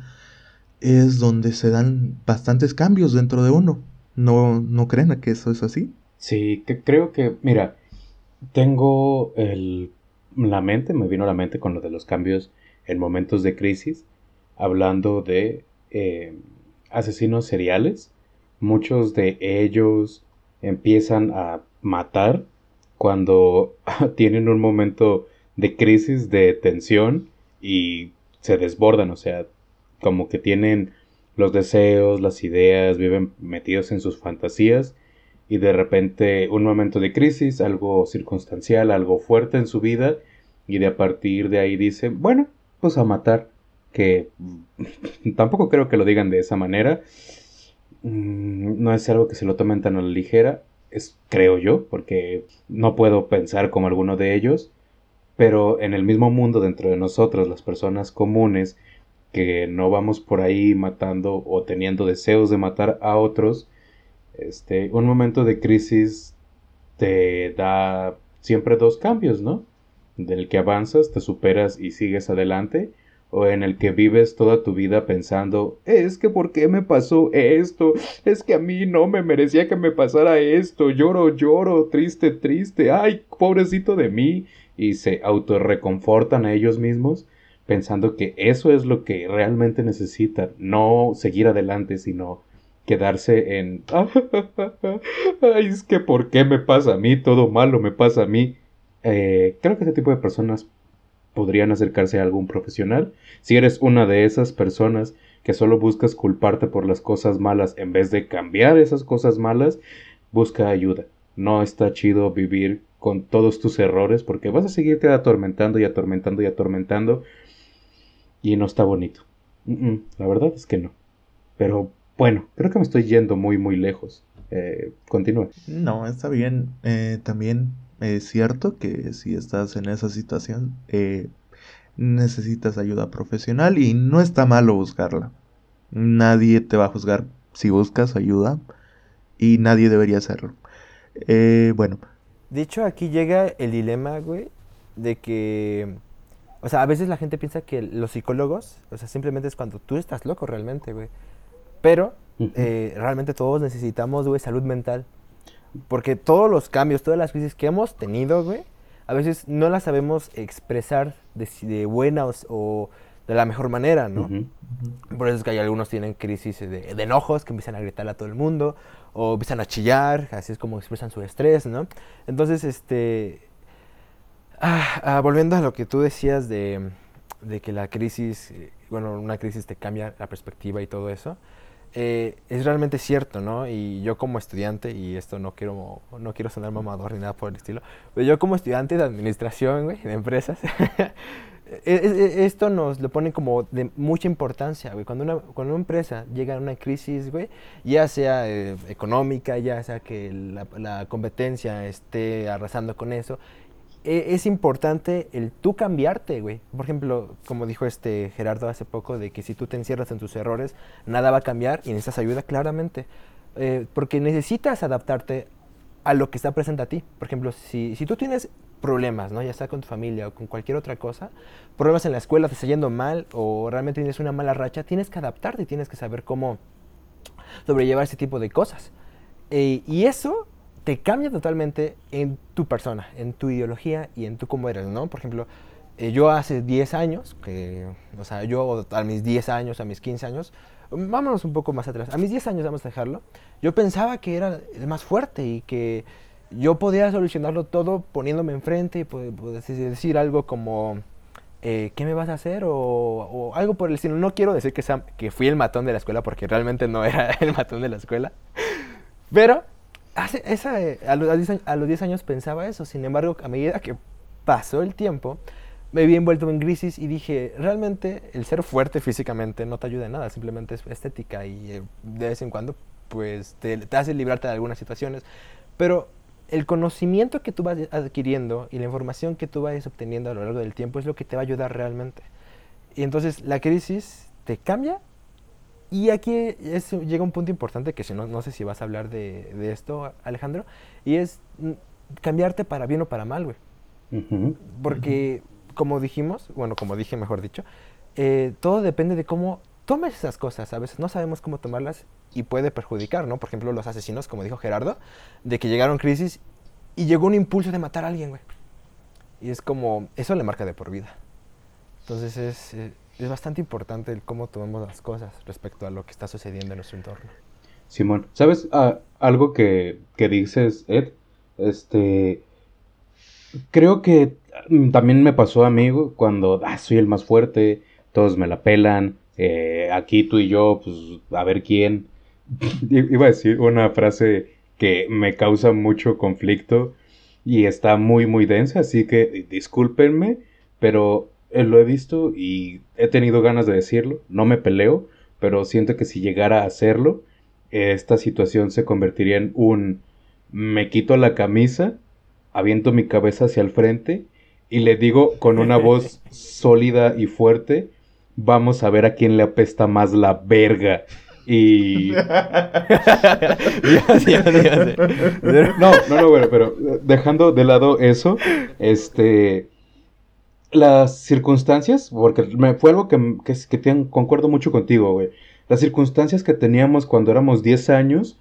es donde se dan bastantes cambios dentro de uno. ¿No, no creen que eso es así? Sí, que creo que, mira, tengo el, la mente, me vino a la mente con lo de los cambios en momentos de crisis, hablando de eh, asesinos seriales. Muchos de ellos empiezan a matar cuando <laughs> tienen un momento de crisis, de tensión y se desbordan, o sea, como que tienen los deseos, las ideas, viven metidos en sus fantasías y de repente un momento de crisis, algo circunstancial, algo fuerte en su vida y de a partir de ahí dice, bueno, pues a matar, que <laughs> tampoco creo que lo digan de esa manera, mm, no es algo que se lo tomen tan a la ligera, creo yo, porque no puedo pensar como alguno de ellos, pero en el mismo mundo dentro de nosotros, las personas comunes, que no vamos por ahí matando o teniendo deseos de matar a otros, este, un momento de crisis te da siempre dos cambios, ¿no? Del que avanzas, te superas y sigues adelante, o en el que vives toda tu vida pensando, es que ¿por qué me pasó esto? Es que a mí no me merecía que me pasara esto, lloro, lloro, triste, triste, ay, pobrecito de mí, y se autorreconfortan a ellos mismos pensando que eso es lo que realmente necesita, no seguir adelante, sino quedarse en, <laughs> ay, es que ¿por qué me pasa a mí? Todo malo me pasa a mí. Eh, creo que ese tipo de personas podrían acercarse a algún profesional. Si eres una de esas personas que solo buscas culparte por las cosas malas en vez de cambiar esas cosas malas, busca ayuda. No está chido vivir con todos tus errores porque vas a seguirte atormentando y atormentando y atormentando y no está bonito. la verdad es que no. Pero bueno, creo que me estoy yendo muy, muy lejos. Eh, continúa. No, está bien. Eh, también es cierto que si estás en esa situación, eh, necesitas ayuda profesional y no está malo buscarla. Nadie te va a juzgar si buscas ayuda y nadie debería hacerlo. bueno. Dicho, aquí llega el dilema, güey, de que o sea, a veces la gente piensa que los psicólogos, o sea, simplemente es cuando tú estás loco realmente, güey. Pero eh, realmente todos necesitamos, güey, salud mental. Porque todos los cambios, todas las crisis que hemos tenido, güey, a veces no las sabemos expresar de, de buena o, de la mejor manera, ¿no? Por eso es que hay algunos tienen crisis de, de, enojos que empiezan a gritar a todo el mundo o empiezan a chillar, así es como expresan su estrés, ¿no? Entonces, este, Ah, ah, volviendo a lo que tú decías de, que la crisis, eh, bueno, una crisis te cambia la perspectiva y todo eso, eh, es realmente cierto, ¿no? Y yo como estudiante, y esto no quiero, no quiero sonar mamador ni nada por el estilo, pero yo como estudiante de administración, güey, de empresas, <laughs> e- e- esto nos lo pone como de mucha importancia, güey. Cuando una, cuando una empresa llega a una crisis, güey, ya sea eh, económica, ya sea que la, competencia esté arrasando con eso, e- es importante el tú cambiarte, güey. Por ejemplo, como dijo este Gerardo hace poco, de que si tú te encierras en tus errores, nada va a cambiar y necesitas ayuda, claramente. Eh, porque necesitas adaptarte a lo que está presente a ti. Por ejemplo, si, si tú tienes problemas, ¿no? ya sea con tu familia o con cualquier otra cosa, problemas en la escuela, te está yendo mal o realmente tienes una mala racha, tienes que adaptarte y tienes que saber cómo sobrellevar ese tipo de cosas. Eh, y eso te cambia totalmente en tu persona, en tu ideología y en tú cómo eres, ¿no? Por ejemplo, eh, yo hace 10 años, que, o sea, yo a mis 10 años, a mis 15 años, vámonos un poco más atrás, a mis 10 años vamos a dejarlo, yo pensaba que era el más fuerte y que yo podía solucionarlo todo poniéndome enfrente y pues, pues, decir algo como, eh, ¿qué me vas a hacer? O, o algo por el estilo. No quiero decir que, sea- que fui el matón de la escuela porque realmente no era <laughs> el matón de la escuela. Pero hace, esa, eh, a, los, a 10 años- a los 10 años pensaba eso. Sin embargo, a medida que pasó el tiempo, me vi envuelto en crisis y dije, realmente el ser fuerte físicamente no te ayuda en nada, simplemente es estética y eh, de vez en cuando pues te, hace librarte de algunas situaciones. Pero el conocimiento que tú vas adquiriendo y la información que tú vayas obteniendo a lo largo del tiempo es lo que te va a ayudar realmente. Y entonces la crisis te cambia y aquí es- llega un punto importante que si no, no sé si vas a hablar de, de esto, Alejandro, y es mm, cambiarte para bien o para mal, güey. Ujú. Porque, como dijimos, bueno, como dije mejor dicho, eh, todo depende de cómo tomes esas cosas. A veces no sabemos cómo tomarlas y puede perjudicar, ¿no? Por ejemplo, los asesinos, como dijo Gerardo, de que llegaron crisis y llegó un impulso de matar a alguien, güey. Y es como, eso le marca de por vida. Entonces es, eh, es bastante importante el cómo tomamos las cosas respecto a lo que está sucediendo en nuestro entorno. Simón, ¿sabes Ah, algo que, que dices, Ed? Este, creo que también me pasó a mí cuando ah, soy el más fuerte, todos me la pelan, eh, aquí tú y yo, pues a ver quién. <laughs> Iba a decir una frase que me causa mucho conflicto y está muy, muy densa, así que discúlpenme, pero eh, lo he visto y he tenido ganas de decirlo, no me peleo, pero siento que si llegara a hacerlo, esta situación se convertiría en un me quito la camisa, aviento mi cabeza hacia el frente y le digo con una <laughs> voz sólida y fuerte, vamos a ver a quién le apesta más la verga. Y... <laughs> Ya ya ya No, no, no, bueno, pero dejando de lado eso, este... Las circunstancias, porque me, fue algo que, que, que te- concuerdo mucho contigo, güey. Las circunstancias que teníamos cuando éramos 10 años,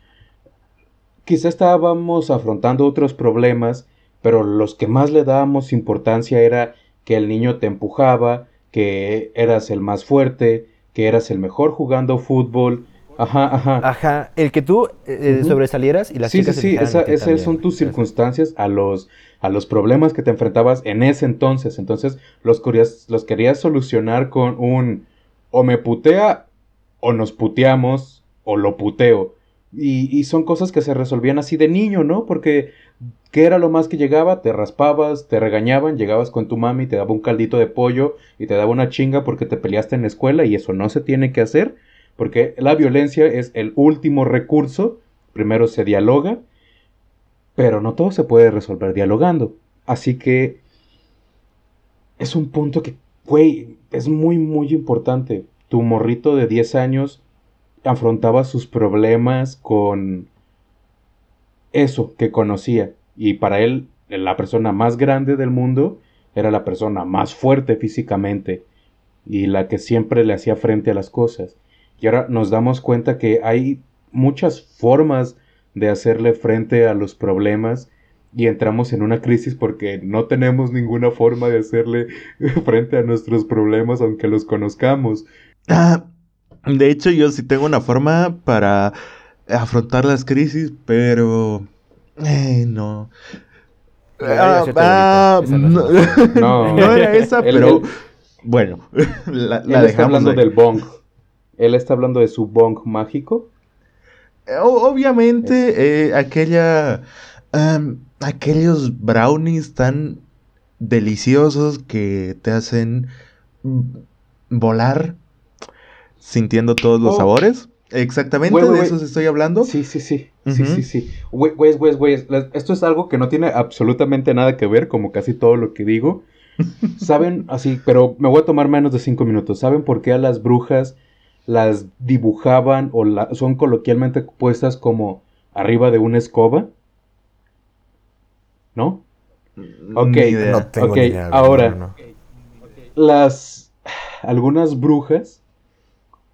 quizá estábamos afrontando otros problemas, pero los que más le dábamos importancia era que el niño te empujaba, que eras el más fuerte, que eras el mejor jugando fútbol. Ajá, ajá. Ajá, el que tú eh, Ujú. sobresalieras y las sí, sí, chicas sí, ti esas son tus circunstancias a los, a los problemas que te enfrentabas en ese entonces. Entonces los querías, los querías solucionar con un o me putea o nos puteamos o lo puteo. Y, y son cosas que se resolvían así de niño, ¿no? Porque ¿qué era lo más que llegaba? Te raspabas, te regañaban, llegabas con tu mami, te daba un caldito de pollo y te daba una chinga porque te peleaste en la escuela y eso no se tiene que hacer. Porque la violencia es el último recurso. Primero se dialoga, pero no todo se puede resolver dialogando. Así que es un punto que, güey, es muy, muy importante. Tu morrito de 10 años afrontaba sus problemas con eso que conocía. Y para él, la persona más grande del mundo era la persona más fuerte físicamente y la que siempre le hacía frente a las cosas. Y ahora nos damos cuenta que hay muchas formas de hacerle frente a los problemas y entramos en una crisis porque no tenemos ninguna forma de hacerle <laughs> frente a nuestros problemas aunque los conozcamos. Ah, de hecho, yo sí tengo una forma para afrontar las crisis, pero... Eh, no. Ah, ah, Esa no no, es <laughs> No. no era esa, Él- pero... él- Bueno, <laughs> la, Él la está dejamos hablando ahí. del bong. Él está hablando de su bong mágico. Eh, Obviamente, eh, aquella... aquellos brownies tan deliciosos que te hacen volar sintiendo todos los Oh. sabores. Exactamente, de eso estoy hablando. Sí, sí, sí. Sí, sí, sí. Güey, güey, güey, güey, la- Esto es algo que no tiene absolutamente nada que ver, como casi todo lo que digo. <laughs> ¿Saben? Así, pero me voy a tomar menos de cinco minutos. ¿Saben por qué a las brujas las dibujaban o la- son coloquialmente puestas como arriba de una escoba? ¿No? Ok, Ni idea. No tengo Ok, ni idea, güey, ahora- no, las algunas brujas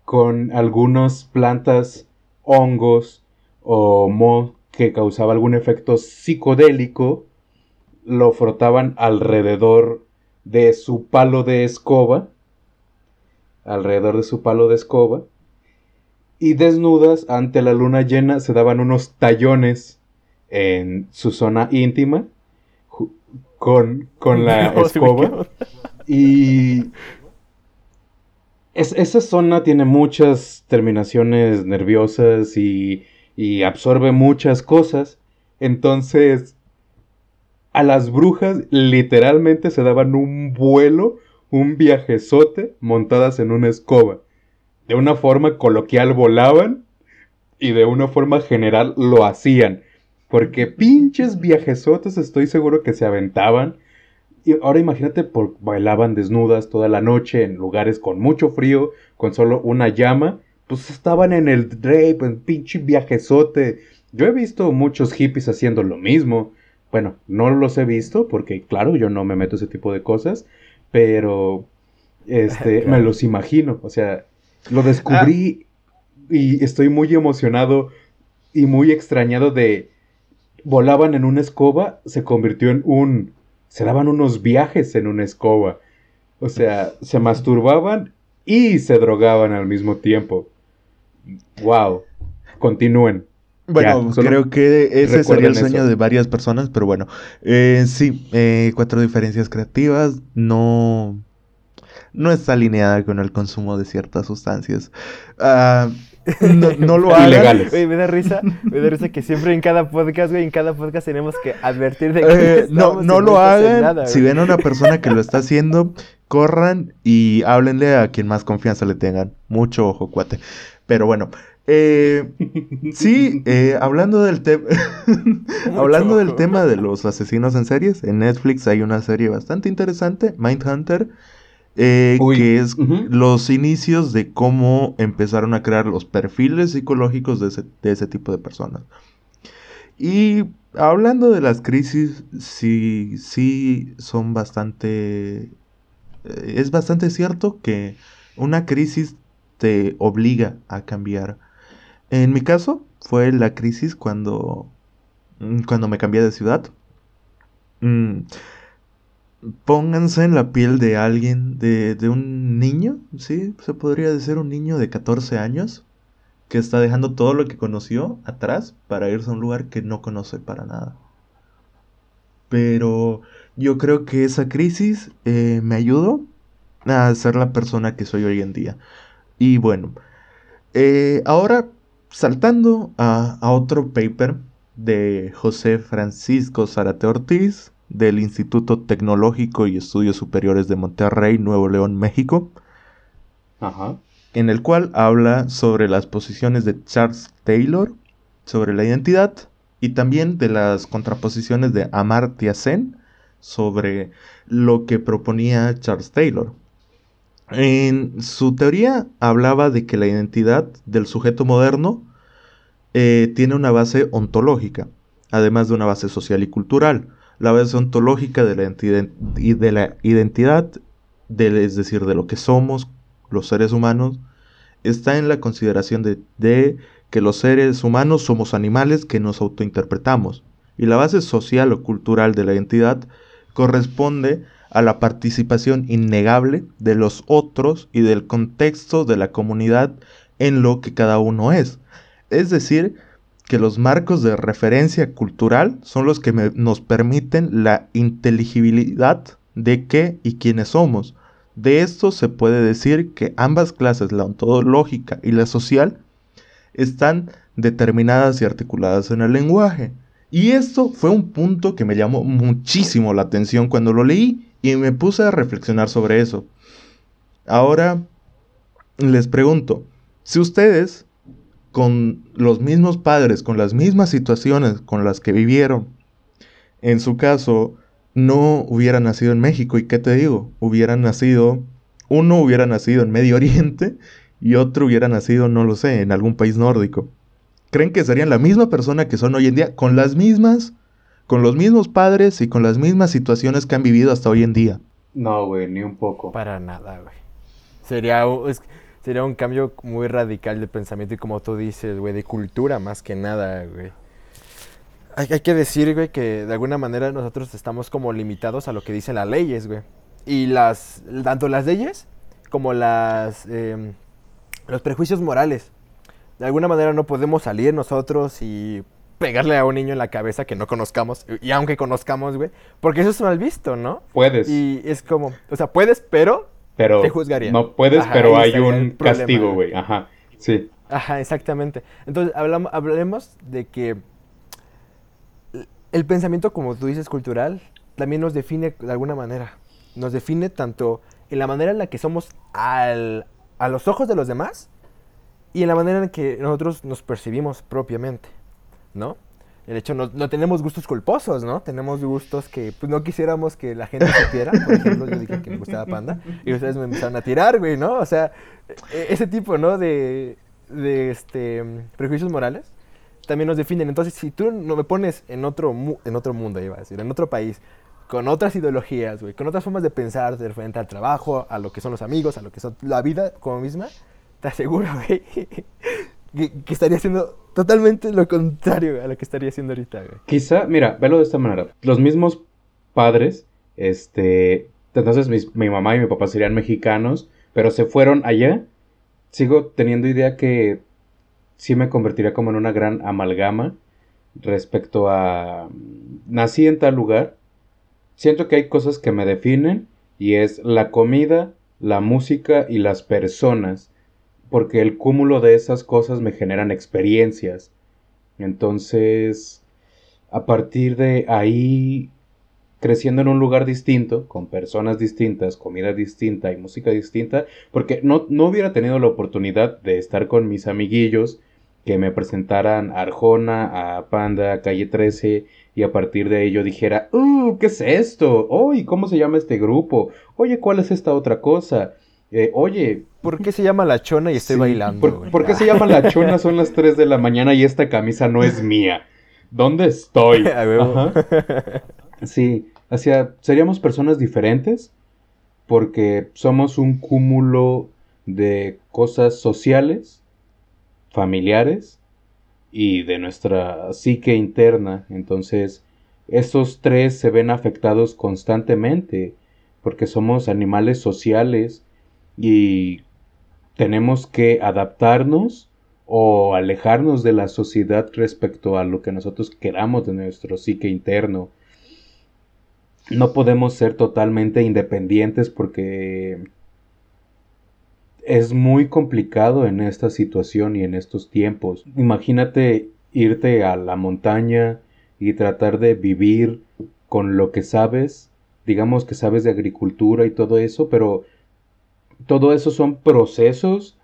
con algunas plantas, hongos o mo que causaba algún efecto psicodélico lo frotaban alrededor de su palo de escoba, alrededor de su palo de escoba, y desnudas ante la luna llena se daban unos tallones en su zona íntima con, con la <laughs> No, me escoba. Y es- esa zona tiene muchas terminaciones nerviosas y, y absorbe muchas cosas. Entonces, a las brujas literalmente se daban un vuelo, un viajezote montadas en una escoba. De una forma coloquial volaban y de una forma general lo hacían. Porque pinches viajezotes estoy seguro que se aventaban. Y ahora imagínate, por, bailaban desnudas toda la noche en lugares con mucho frío, con solo una llama. Pues estaban en el rape, en pinche viajezote. Yo he visto muchos hippies haciendo lo mismo. Bueno, no los he visto porque, claro, yo no me meto ese tipo de cosas. Pero, este, <laughs> Claro. me los imagino. O sea, lo descubrí y estoy muy emocionado y muy extrañado de... Volaban en una escoba, se convirtió en un se daban unos viajes en una escoba. O sea, se masturbaban y se drogaban al mismo tiempo. Wow. Continúen. Bueno, Ya, creo que ese sería el sueño eso. de varias personas, pero bueno. Eh, sí, eh, cuatro diferencias creativas. No, no está alineada con el consumo de ciertas sustancias. Ah, no, no lo <laughs> hagan. Ilegales. Güey, me da risa, me da risa que siempre en cada podcast, güey, en cada podcast tenemos que advertir de que Eh, no, no lo hagan. nada, si ven a una persona que lo está haciendo, corran y háblenle a quien más confianza le tengan. Mucho ojo, cuate. Pero bueno, eh, <laughs> sí, eh, hablando del tema, <laughs> hablando del tema de los asesinos en series, en Netflix hay una serie bastante interesante, Mindhunter, eh, que es los inicios de cómo empezaron a crear los perfiles psicológicos de ese, de ese tipo de personas. Y hablando de las crisis, sí, sí son bastante... eh, Es bastante cierto que una crisis te obliga a cambiar. En mi caso fue la crisis cuando, mm, cuando me cambié de ciudad. Mm, Pónganse en la piel de alguien, de, de un niño, ¿sí? Se podría decir un niño de 14 años que está dejando todo lo que conoció atrás para irse a un lugar que no conoce para nada. Pero yo creo que esa crisis eh, me ayudó a ser la persona que soy hoy en día. Y bueno, eh, ahora saltando a, a otro paper de José Francisco Zarate Ortiz del Instituto Tecnológico y Estudios Superiores de Monterrey, Nuevo León, México Ajá. en el cual habla sobre las posiciones de Charles Taylor sobre la identidad y también de las contraposiciones de Amartya Sen sobre lo que proponía Charles Taylor. En su teoría hablaba de que la identidad del sujeto moderno eh, tiene una base ontológica, además de una base social y cultural. La base ontológica de la, de la identidad, de- es decir, de lo que somos los seres humanos, está en la consideración de, de que los seres humanos somos animales que nos autointerpretamos. Y la base social o cultural de la identidad corresponde la participación innegable de los otros y del contexto de la comunidad en lo que cada uno es. Es decir, que los marcos de referencia cultural son los que nos permiten la inteligibilidad de qué y quiénes somos. De esto se puede decir que ambas clases, la ontológica y la social, están determinadas y articuladas en el lenguaje. Y esto fue un punto que me llamó muchísimo la atención cuando lo leí y me puse a reflexionar sobre eso. Ahora les pregunto, si ustedes con los mismos padres, con las mismas situaciones con las que vivieron, en su caso, no hubieran nacido en México, ¿y qué te digo? Hubieran nacido, uno hubiera nacido en Medio Oriente y otro hubiera nacido, no lo sé, en algún país nórdico. ¿Creen que serían la misma persona que son hoy en día, con las mismas, con los mismos padres y con las mismas situaciones que han vivido hasta hoy en día? No, güey, ni un poco. Para nada, güey. Sería, sería un cambio muy radical de pensamiento y como tú dices, güey, de cultura más que nada, güey. Hay, hay, que decir, güey, que de alguna manera nosotros estamos como limitados a lo que dicen las leyes, güey. Y las, tanto las leyes como las, eh, los prejuicios morales. De alguna manera no podemos salir nosotros y pegarle a un niño en la cabeza que no conozcamos, y aunque conozcamos, güey, porque eso es mal visto, ¿no? Puedes. Y es como, o sea, puedes, pero pero te juzgarían. No puedes, Ajá, pero hay un castigo, güey. Ajá, sí. Ajá, exactamente. Entonces, hablamos, hablemos de que el pensamiento, como tú dices, cultural, también nos define de alguna manera. Nos define tanto en la manera en la que somos al, a los ojos de los demás y en la manera en que nosotros nos percibimos propiamente, ¿no? El hecho, no, no, tenemos gustos culposos, ¿no? Tenemos gustos que pues, no quisiéramos que la gente supiera. Por ejemplo, yo dije que me gustaba Panda y ustedes me empezaron a tirar, güey, ¿no? O sea, e, ese tipo, ¿no? De, de este, prejuicios morales también nos definen. Entonces, si tú no me pones en otro, en otro mundo, iba a decir, en otro país, con otras ideologías, güey, con otras formas de pensar de frente al trabajo, a lo que son los amigos, a lo que son la vida como misma, te aseguro, güey, que, estaría haciendo totalmente lo contrario a lo que estaría haciendo ahorita, güey. Quizá, mira, velo de esta manera. Los mismos padres, este, entonces mi mamá y mi papá serían mexicanos, pero se fueron allá. Sigo teniendo idea que sí me convertiría como en una gran amalgama respecto a nací en tal lugar. Siento que hay cosas que me definen y es la comida, la música y las personas, porque el cúmulo de esas cosas me generan experiencias. Entonces, a partir de ahí, creciendo en un lugar distinto, con personas distintas, comida distinta y música distinta, porque no, no hubiera tenido la oportunidad de estar con mis amiguillos que me presentaran a Arjona, a Panda, a Calle 13 y a partir de yo dijera, uh, ¿qué es esto? Oye, ¿cómo se llama este grupo? Oye, ¿cuál es esta otra cosa? Eh, oye... ¿Por qué se llama La Chona y estoy sí, bailando? ¿Por, ¿por qué se llama La Chona? Son las 3 de la mañana y esta camisa no es mía. ¿Dónde estoy? <laughs> Ajá. Sí, hacia, seríamos personas diferentes porque somos un cúmulo de cosas sociales familiares y de nuestra psique interna. Entonces, estos tres se ven afectados constantemente porque somos animales sociales y tenemos que adaptarnos o alejarnos de la sociedad respecto a lo que nosotros queramos de nuestro psique interno. No podemos ser totalmente independientes porque es muy complicado en esta situación y en estos tiempos. Imagínate irte a la montaña y tratar de vivir con lo que sabes, digamos que sabes de agricultura y todo eso, pero todo eso son procesos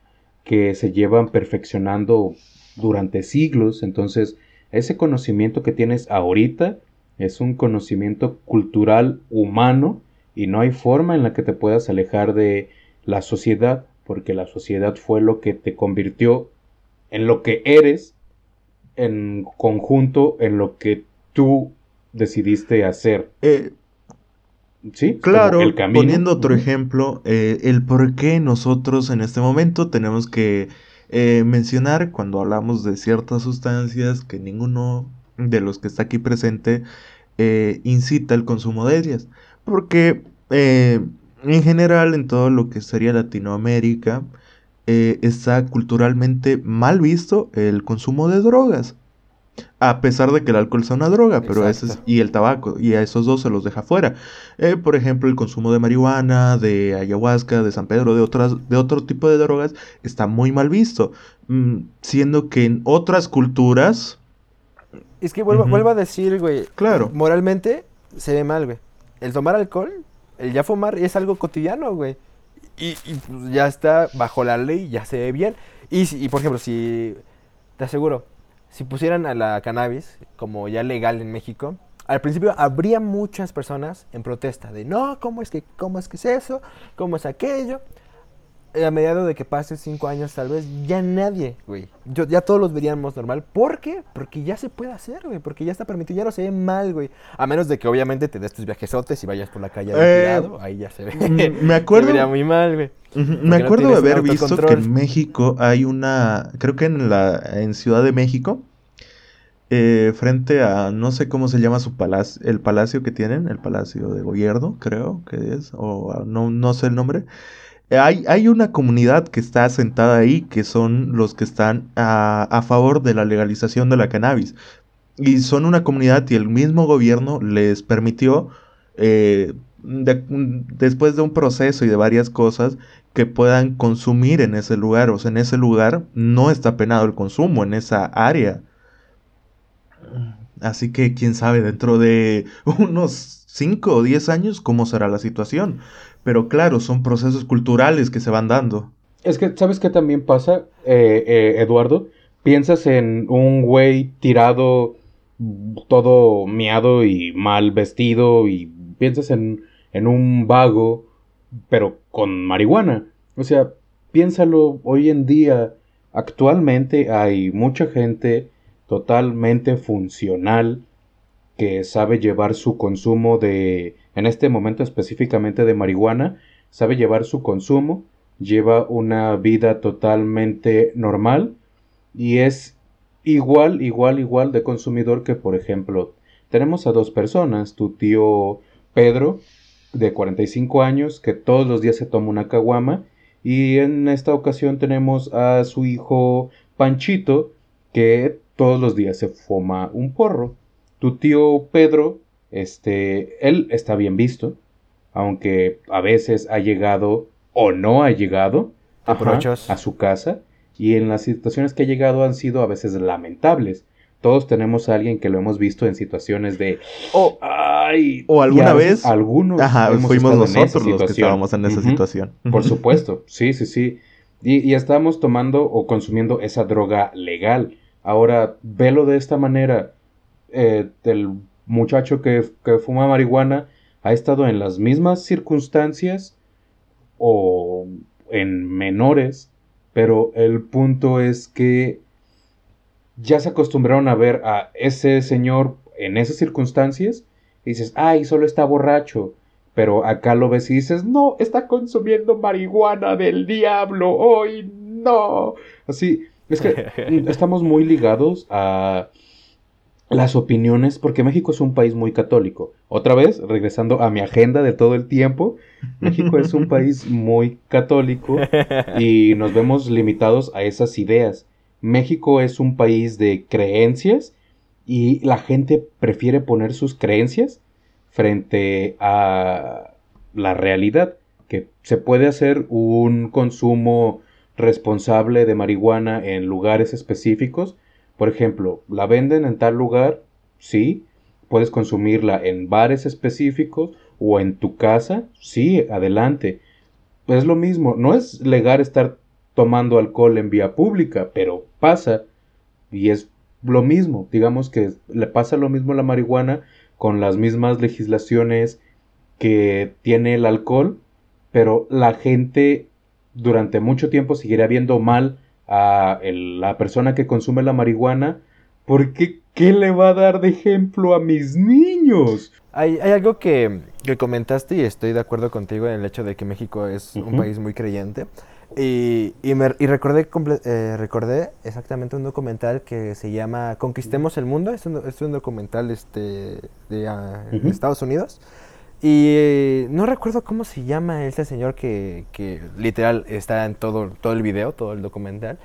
que se llevan perfeccionando durante siglos, entonces ese conocimiento que tienes ahorita es un conocimiento cultural humano y no hay forma en la que te puedas alejar de la sociedad porque la sociedad fue lo que te convirtió en lo que eres, en conjunto en lo que tú decidiste hacer. Eh, sí, claro, el poniendo otro ejemplo, eh, el por qué nosotros en este momento tenemos que eh, mencionar cuando hablamos de ciertas sustancias que ninguno de los que está aquí presente eh, incita el consumo de ellas. Porque en general, en todo lo que sería Latinoamérica, está culturalmente mal visto el consumo de drogas. A pesar de que el alcohol sea una droga, pero ese es, y el tabaco, y a esos dos se los deja fuera. Eh, por ejemplo, el consumo de marihuana, de ayahuasca, de San Pedro, de otras, de otro tipo de drogas, está muy mal visto. Mm, siendo que en otras culturas, Es que vuelvo, a decir, güey. Claro. Moralmente se ve mal, güey. El tomar alcohol, el ya fumar es algo cotidiano, güey. Y, y, pues, ya está bajo la ley, ya se ve bien. Y, y, por ejemplo, si. Te aseguro, si pusieran a la cannabis como ya legal en México, al principio habría muchas personas en protesta de no, ¿cómo es que, cómo es, que es eso? ¿Cómo es aquello? A mediado de que pase cinco años, tal vez, ya nadie, güey. Yo, ya todos los veríamos normal. ¿Por qué? Porque ya se puede hacer, güey. Porque ya está permitido, ya no se ve mal, güey. A menos de que obviamente te des tus viajesotes y vayas por la calle Eh, tirado. Ahí ya se ve. <laughs> Me acuerdo- Se vería muy mal, güey. Me no acuerdo de haber visto que en México hay una, creo que en la, en Ciudad de México, eh, frente a, no sé cómo se llama su palacio, el palacio que tienen, el palacio de gobierno, creo que es, o no, no sé el nombre. Hay, una comunidad que está asentada ahí, que son los que están a, favor de la legalización de la cannabis. Y son una comunidad y el mismo gobierno les permitió, eh, de- después de un proceso y de varias cosas, que puedan consumir en ese lugar. O sea, en ese lugar no está penado el consumo, en esa área. Así que quién sabe, dentro de <laughs> unos 5 o 10 años, cómo será la situación. Pero claro, son procesos culturales que se van dando. Es que, ¿sabes qué también pasa, eh, eh, Eduardo? Piensas en un güey tirado, todo miado y mal vestido, y piensas en, en un vago, pero con marihuana. O sea, piénsalo, hoy en día, actualmente hay mucha gente totalmente funcional que sabe llevar su consumo de, en este momento específicamente de marihuana, sabe llevar su consumo, lleva una vida totalmente normal y es igual, igual, igual de consumidor que, por ejemplo, tenemos a dos personas, tu tío Pedro, de 45 años, que todos los días se toma una caguama, y en esta ocasión tenemos a su hijo Panchito, que todos los días se fuma un porro. Tu tío Pedro, este, él está bien visto, aunque a veces ha llegado o no ha llegado A ajá, prochos. a su casa y en las situaciones que ha llegado han sido a veces lamentables. Todos tenemos a alguien que lo hemos visto en situaciones de O, ay o alguna vez, algunos ajá, fuimos nosotros los que estábamos en esa situación. Por supuesto, sí, sí, sí. Y, y estamos tomando o consumiendo esa droga legal. Ahora, velo de esta manera. Eh, el muchacho que, que fuma marihuana ha estado en las mismas circunstancias o en menores, pero el punto es que ya se acostumbraron a ver a ese señor en esas circunstancias y dices, ay, solo está borracho. Pero acá lo ves y dices, no, está consumiendo marihuana del diablo, hoy no. Así, es que <laughs> estamos muy ligados a las opiniones, porque México es un país muy católico. Otra vez, regresando a mi agenda de todo el tiempo, México es un país muy católico <laughs> y nos vemos limitados a esas ideas. México es un país de creencias y la gente prefiere poner sus creencias frente a la realidad, que se puede hacer un consumo responsable de marihuana en lugares específicos. Por ejemplo, la venden en tal lugar, sí, puedes consumirla en bares específicos o en tu casa, sí, adelante. Es lo mismo, no es legal estar tomando alcohol en vía pública, pero pasa. Y es lo mismo, digamos que le pasa lo mismo a la marihuana con las mismas legislaciones que tiene el alcohol, pero la gente durante mucho tiempo seguirá viendo mal a el- la persona que consume la marihuana porque ¿qué le va a dar de ejemplo a mis niños? Hay, hay algo que, que comentaste y estoy de acuerdo contigo en el hecho de que México es un país muy creyente. Y, y, me- y recordé, eh, recordé exactamente un documental que se llama Conquistemos el Mundo. Es un, es un documental este, de ah, Ujú. Estados Unidos. Y eh, no recuerdo cómo se llama este señor que, que literal está en todo, todo el video, todo el documental.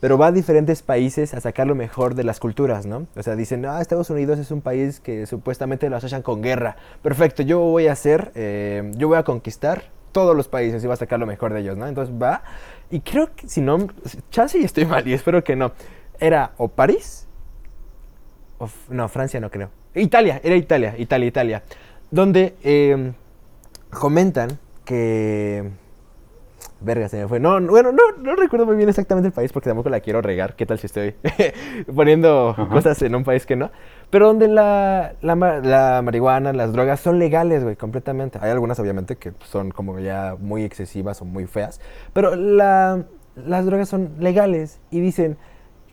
Pero va a diferentes países a sacar lo mejor de las culturas, ¿no? O sea, dicen, ah, Estados Unidos es un país que supuestamente lo asocian con guerra. Perfecto, yo voy a hacer, eh, yo voy a conquistar todos los países y voy a sacar lo mejor de ellos, ¿no? Entonces va, y creo que si no, chance y estoy <laughs> mal y espero que no, era o París, o no, Francia no creo. Italia, era Italia, Italia, Italia. Donde eh, comentan que... Verga, se me fue. No, no, bueno, no, no recuerdo muy bien exactamente el país porque tampoco la quiero regar. ¿Qué tal si estoy <laughs> poniendo Ajá. cosas en un país que no? Pero donde la, la, la marihuana, las drogas son legales, güey, completamente. Hay algunas, obviamente, que son como ya muy excesivas o muy feas. Pero la, las drogas son legales y dicen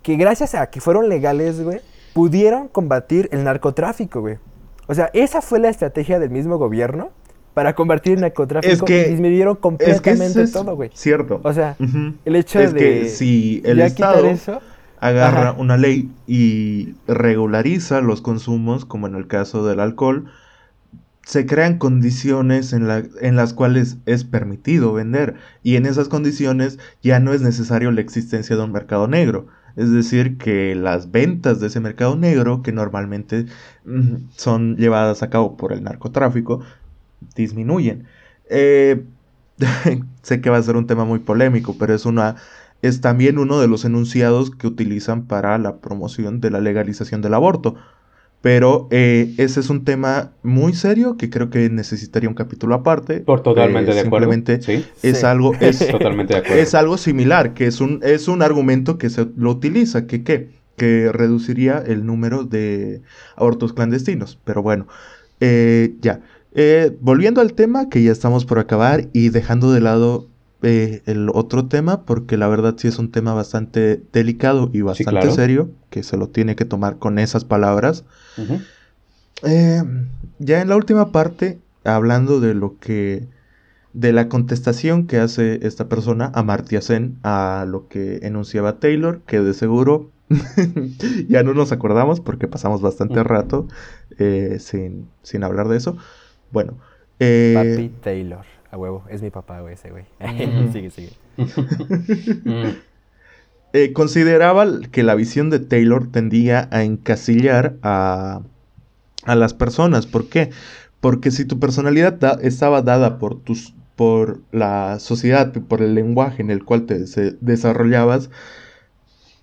que gracias a que fueron legales, güey, pudieron combatir el narcotráfico, güey. O sea, esa fue la estrategia del mismo gobierno para combatir el narcotráfico Es que- y disminuyeron Es que completamente es todo, güey. cierto. O sea, el hecho es de que si el Estado eso, agarra Ajá. una ley y regulariza los consumos, como en el caso del alcohol, se crean condiciones en, la- en las cuales es permitido vender y en esas condiciones ya no es necesario la existencia de un mercado negro. Es decir, que las ventas de ese mercado negro, que normalmente mm, son llevadas a cabo por el narcotráfico, disminuyen. Eh, <laughs> sé que va a ser un tema muy polémico, pero es una es también uno de los enunciados que utilizan para la promoción de la legalización del aborto. Pero eh, ese es un tema muy serio que creo que necesitaría un capítulo aparte. Por totalmente Eh, de acuerdo. Simplemente Sí, es Sí. algo, <laughs> es, totalmente de acuerdo. es algo similar, que es un, es un argumento que se lo utiliza, que qué, que reduciría el número de abortos clandestinos. Pero bueno, eh, ya. Eh, volviendo al tema, que ya estamos por acabar y dejando de lado eh, el otro tema, porque la verdad sí es un tema bastante delicado y bastante claro. serio, que se lo tiene que tomar con esas palabras. Eh, ya en la última parte, hablando de lo que. de la contestación que hace esta persona, Amartya Sen, a lo que enunciaba Taylor, que de seguro <laughs> ya no nos acordamos porque pasamos bastante rato eh, sin, sin hablar de eso. Bueno, eh, Papi Taylor, a huevo, es mi papá, güey, ese güey. Ujú. <laughs> sigue, sigue. Mm. <laughs> eh, consideraba que la visión de Taylor tendía a encasillar a, a las personas. ¿Por qué? Porque si tu personalidad da- estaba dada por tus por la sociedad, por el lenguaje en el cual te se- desarrollabas, mm,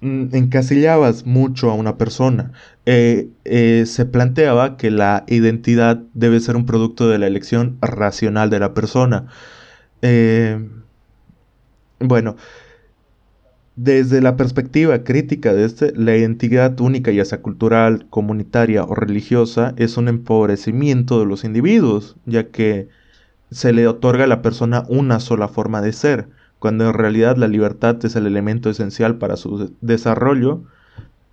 encasillabas mucho a una persona. Eh, eh, se planteaba que la identidad debe ser un producto de la elección racional de la persona. Eh, bueno, desde la perspectiva crítica de este, la identidad única, ya sea cultural, comunitaria o religiosa, es un empobrecimiento de los individuos, ya que se le otorga a la persona una sola forma de ser, cuando en realidad la libertad es el elemento esencial para su de- desarrollo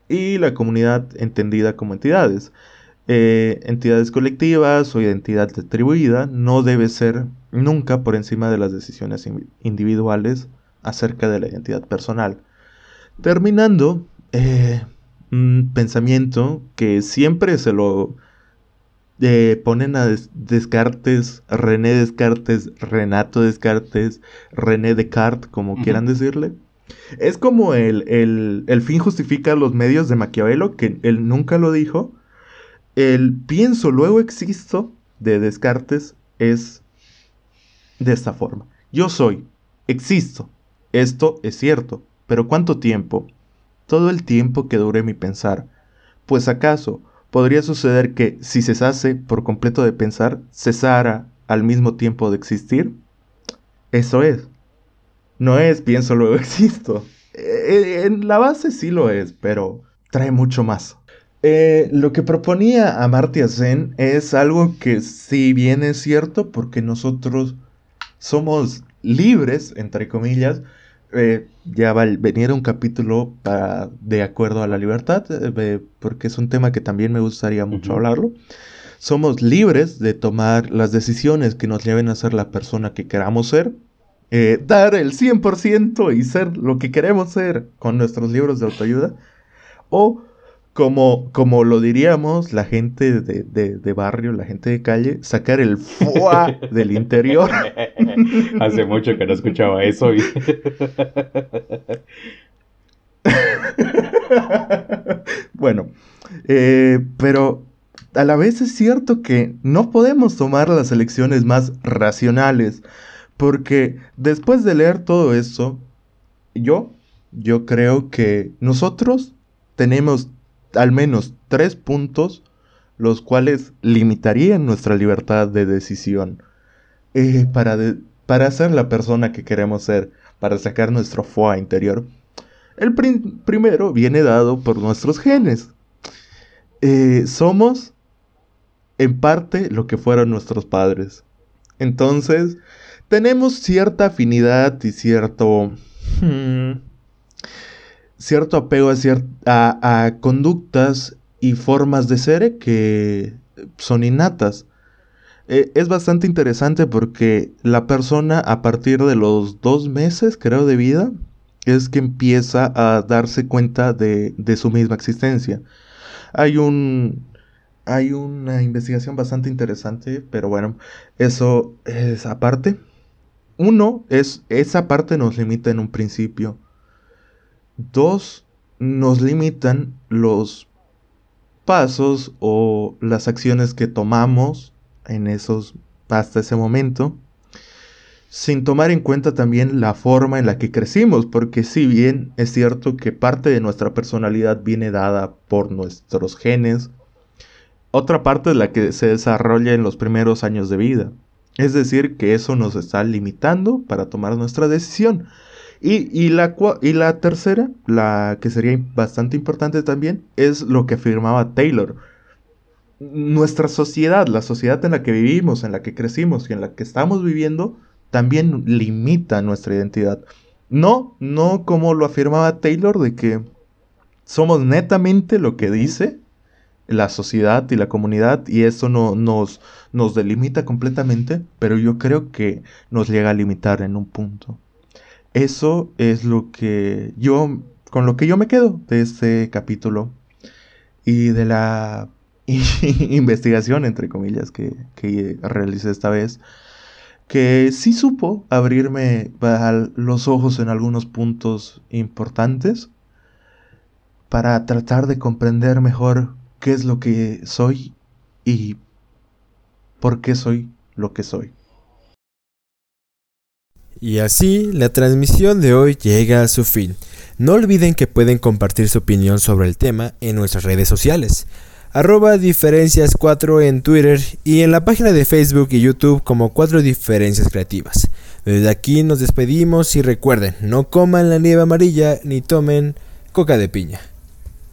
y la comunidad entendida como entidades. Eh, entidades colectivas o identidad distribuida no debe ser nunca por encima de las decisiones in- individuales acerca de la identidad personal. Terminando, eh, un pensamiento que siempre se lo eh, ponen a Des- Descartes, René Descartes, Renato Descartes, René Descartes, como quieran decirle. Es como el, el, el fin justifica los medios de Maquiavelo, que él nunca lo dijo. El pienso, luego existo de Descartes es de esta forma. Yo soy, existo, esto es cierto, pero ¿cuánto tiempo? Todo el tiempo que dure mi pensar. Pues acaso podría suceder que, si cesase por completo de pensar, cesara al mismo tiempo de existir? Eso es. No es pienso luego <laughs> existo. Eh, en la base sí lo es, pero trae mucho más. Eh, lo que proponía Amartya Sen es algo que si bien es cierto porque nosotros somos libres, entre comillas, eh, ya va a venir un capítulo para, de acuerdo a la libertad, eh, porque es un tema que también me gustaría mucho hablarlo. Somos libres de tomar las decisiones que nos lleven a ser la persona que queramos ser, eh, dar el 100% y ser lo que queremos ser con nuestros libros de autoayuda, o como, como lo diríamos la gente de, de- de barrio, la gente de calle, sacar el fuá <laughs> del interior. Hace mucho que no escuchaba eso. y- <laughs> bueno, eh, pero a la vez es cierto que no podemos tomar las elecciones más racionales, porque después de leer todo eso, yo, yo creo que nosotros tenemos al menos tres puntos los cuales limitarían nuestra libertad de decisión eh, para, para ser la persona que queremos ser, para sacar nuestro foie interior. El primero viene dado por nuestros genes. Eh, somos en parte lo que fueron nuestros padres. Entonces, tenemos cierta afinidad y cierto... Hmm, cierto apego a, a, conductas y formas de ser que son innatas. Eh, es bastante interesante porque la persona a partir de los dos meses, creo, de vida, es que empieza a darse cuenta de, de su misma existencia. Hay un, hay una investigación bastante interesante, pero bueno, eso es aparte. Uno, es, esa parte nos limita en un principio. Dos, nos limitan los pasos o las acciones que tomamos en esos hasta ese momento sin tomar en cuenta también la forma en la que crecimos, porque si bien es cierto que parte de nuestra personalidad viene dada por nuestros genes, otra parte es la que se desarrolla en los primeros años de vida. Es decir, que eso nos está limitando para tomar nuestra decisión. Y, la, y la tercera, la que sería bastante importante también, es lo que afirmaba Taylor. Nuestra sociedad, la sociedad en la que vivimos, en la que crecimos y en la que estamos viviendo, también limita nuestra identidad. No, no como lo afirmaba Taylor, de que somos netamente lo que dice la sociedad y la comunidad y eso no nos, nos delimita completamente, pero yo creo que nos llega a limitar en un punto. Eso es lo que yo, con lo que yo me quedo de este capítulo y de la <laughs> investigación, entre comillas, que, que realicé esta vez que sí supo abrirme los ojos en algunos puntos importantes para tratar de comprender mejor qué es lo que soy y por qué soy lo que soy. Y así la transmisión de hoy llega a su fin. No olviden que pueden compartir su opinión sobre el tema en nuestras redes sociales arroba diferencias 4 en Twitter y en la página de Facebook y YouTube como 4 diferencias creativas. Desde aquí nos despedimos y recuerden, no coman la nieve amarilla ni tomen coca de piña.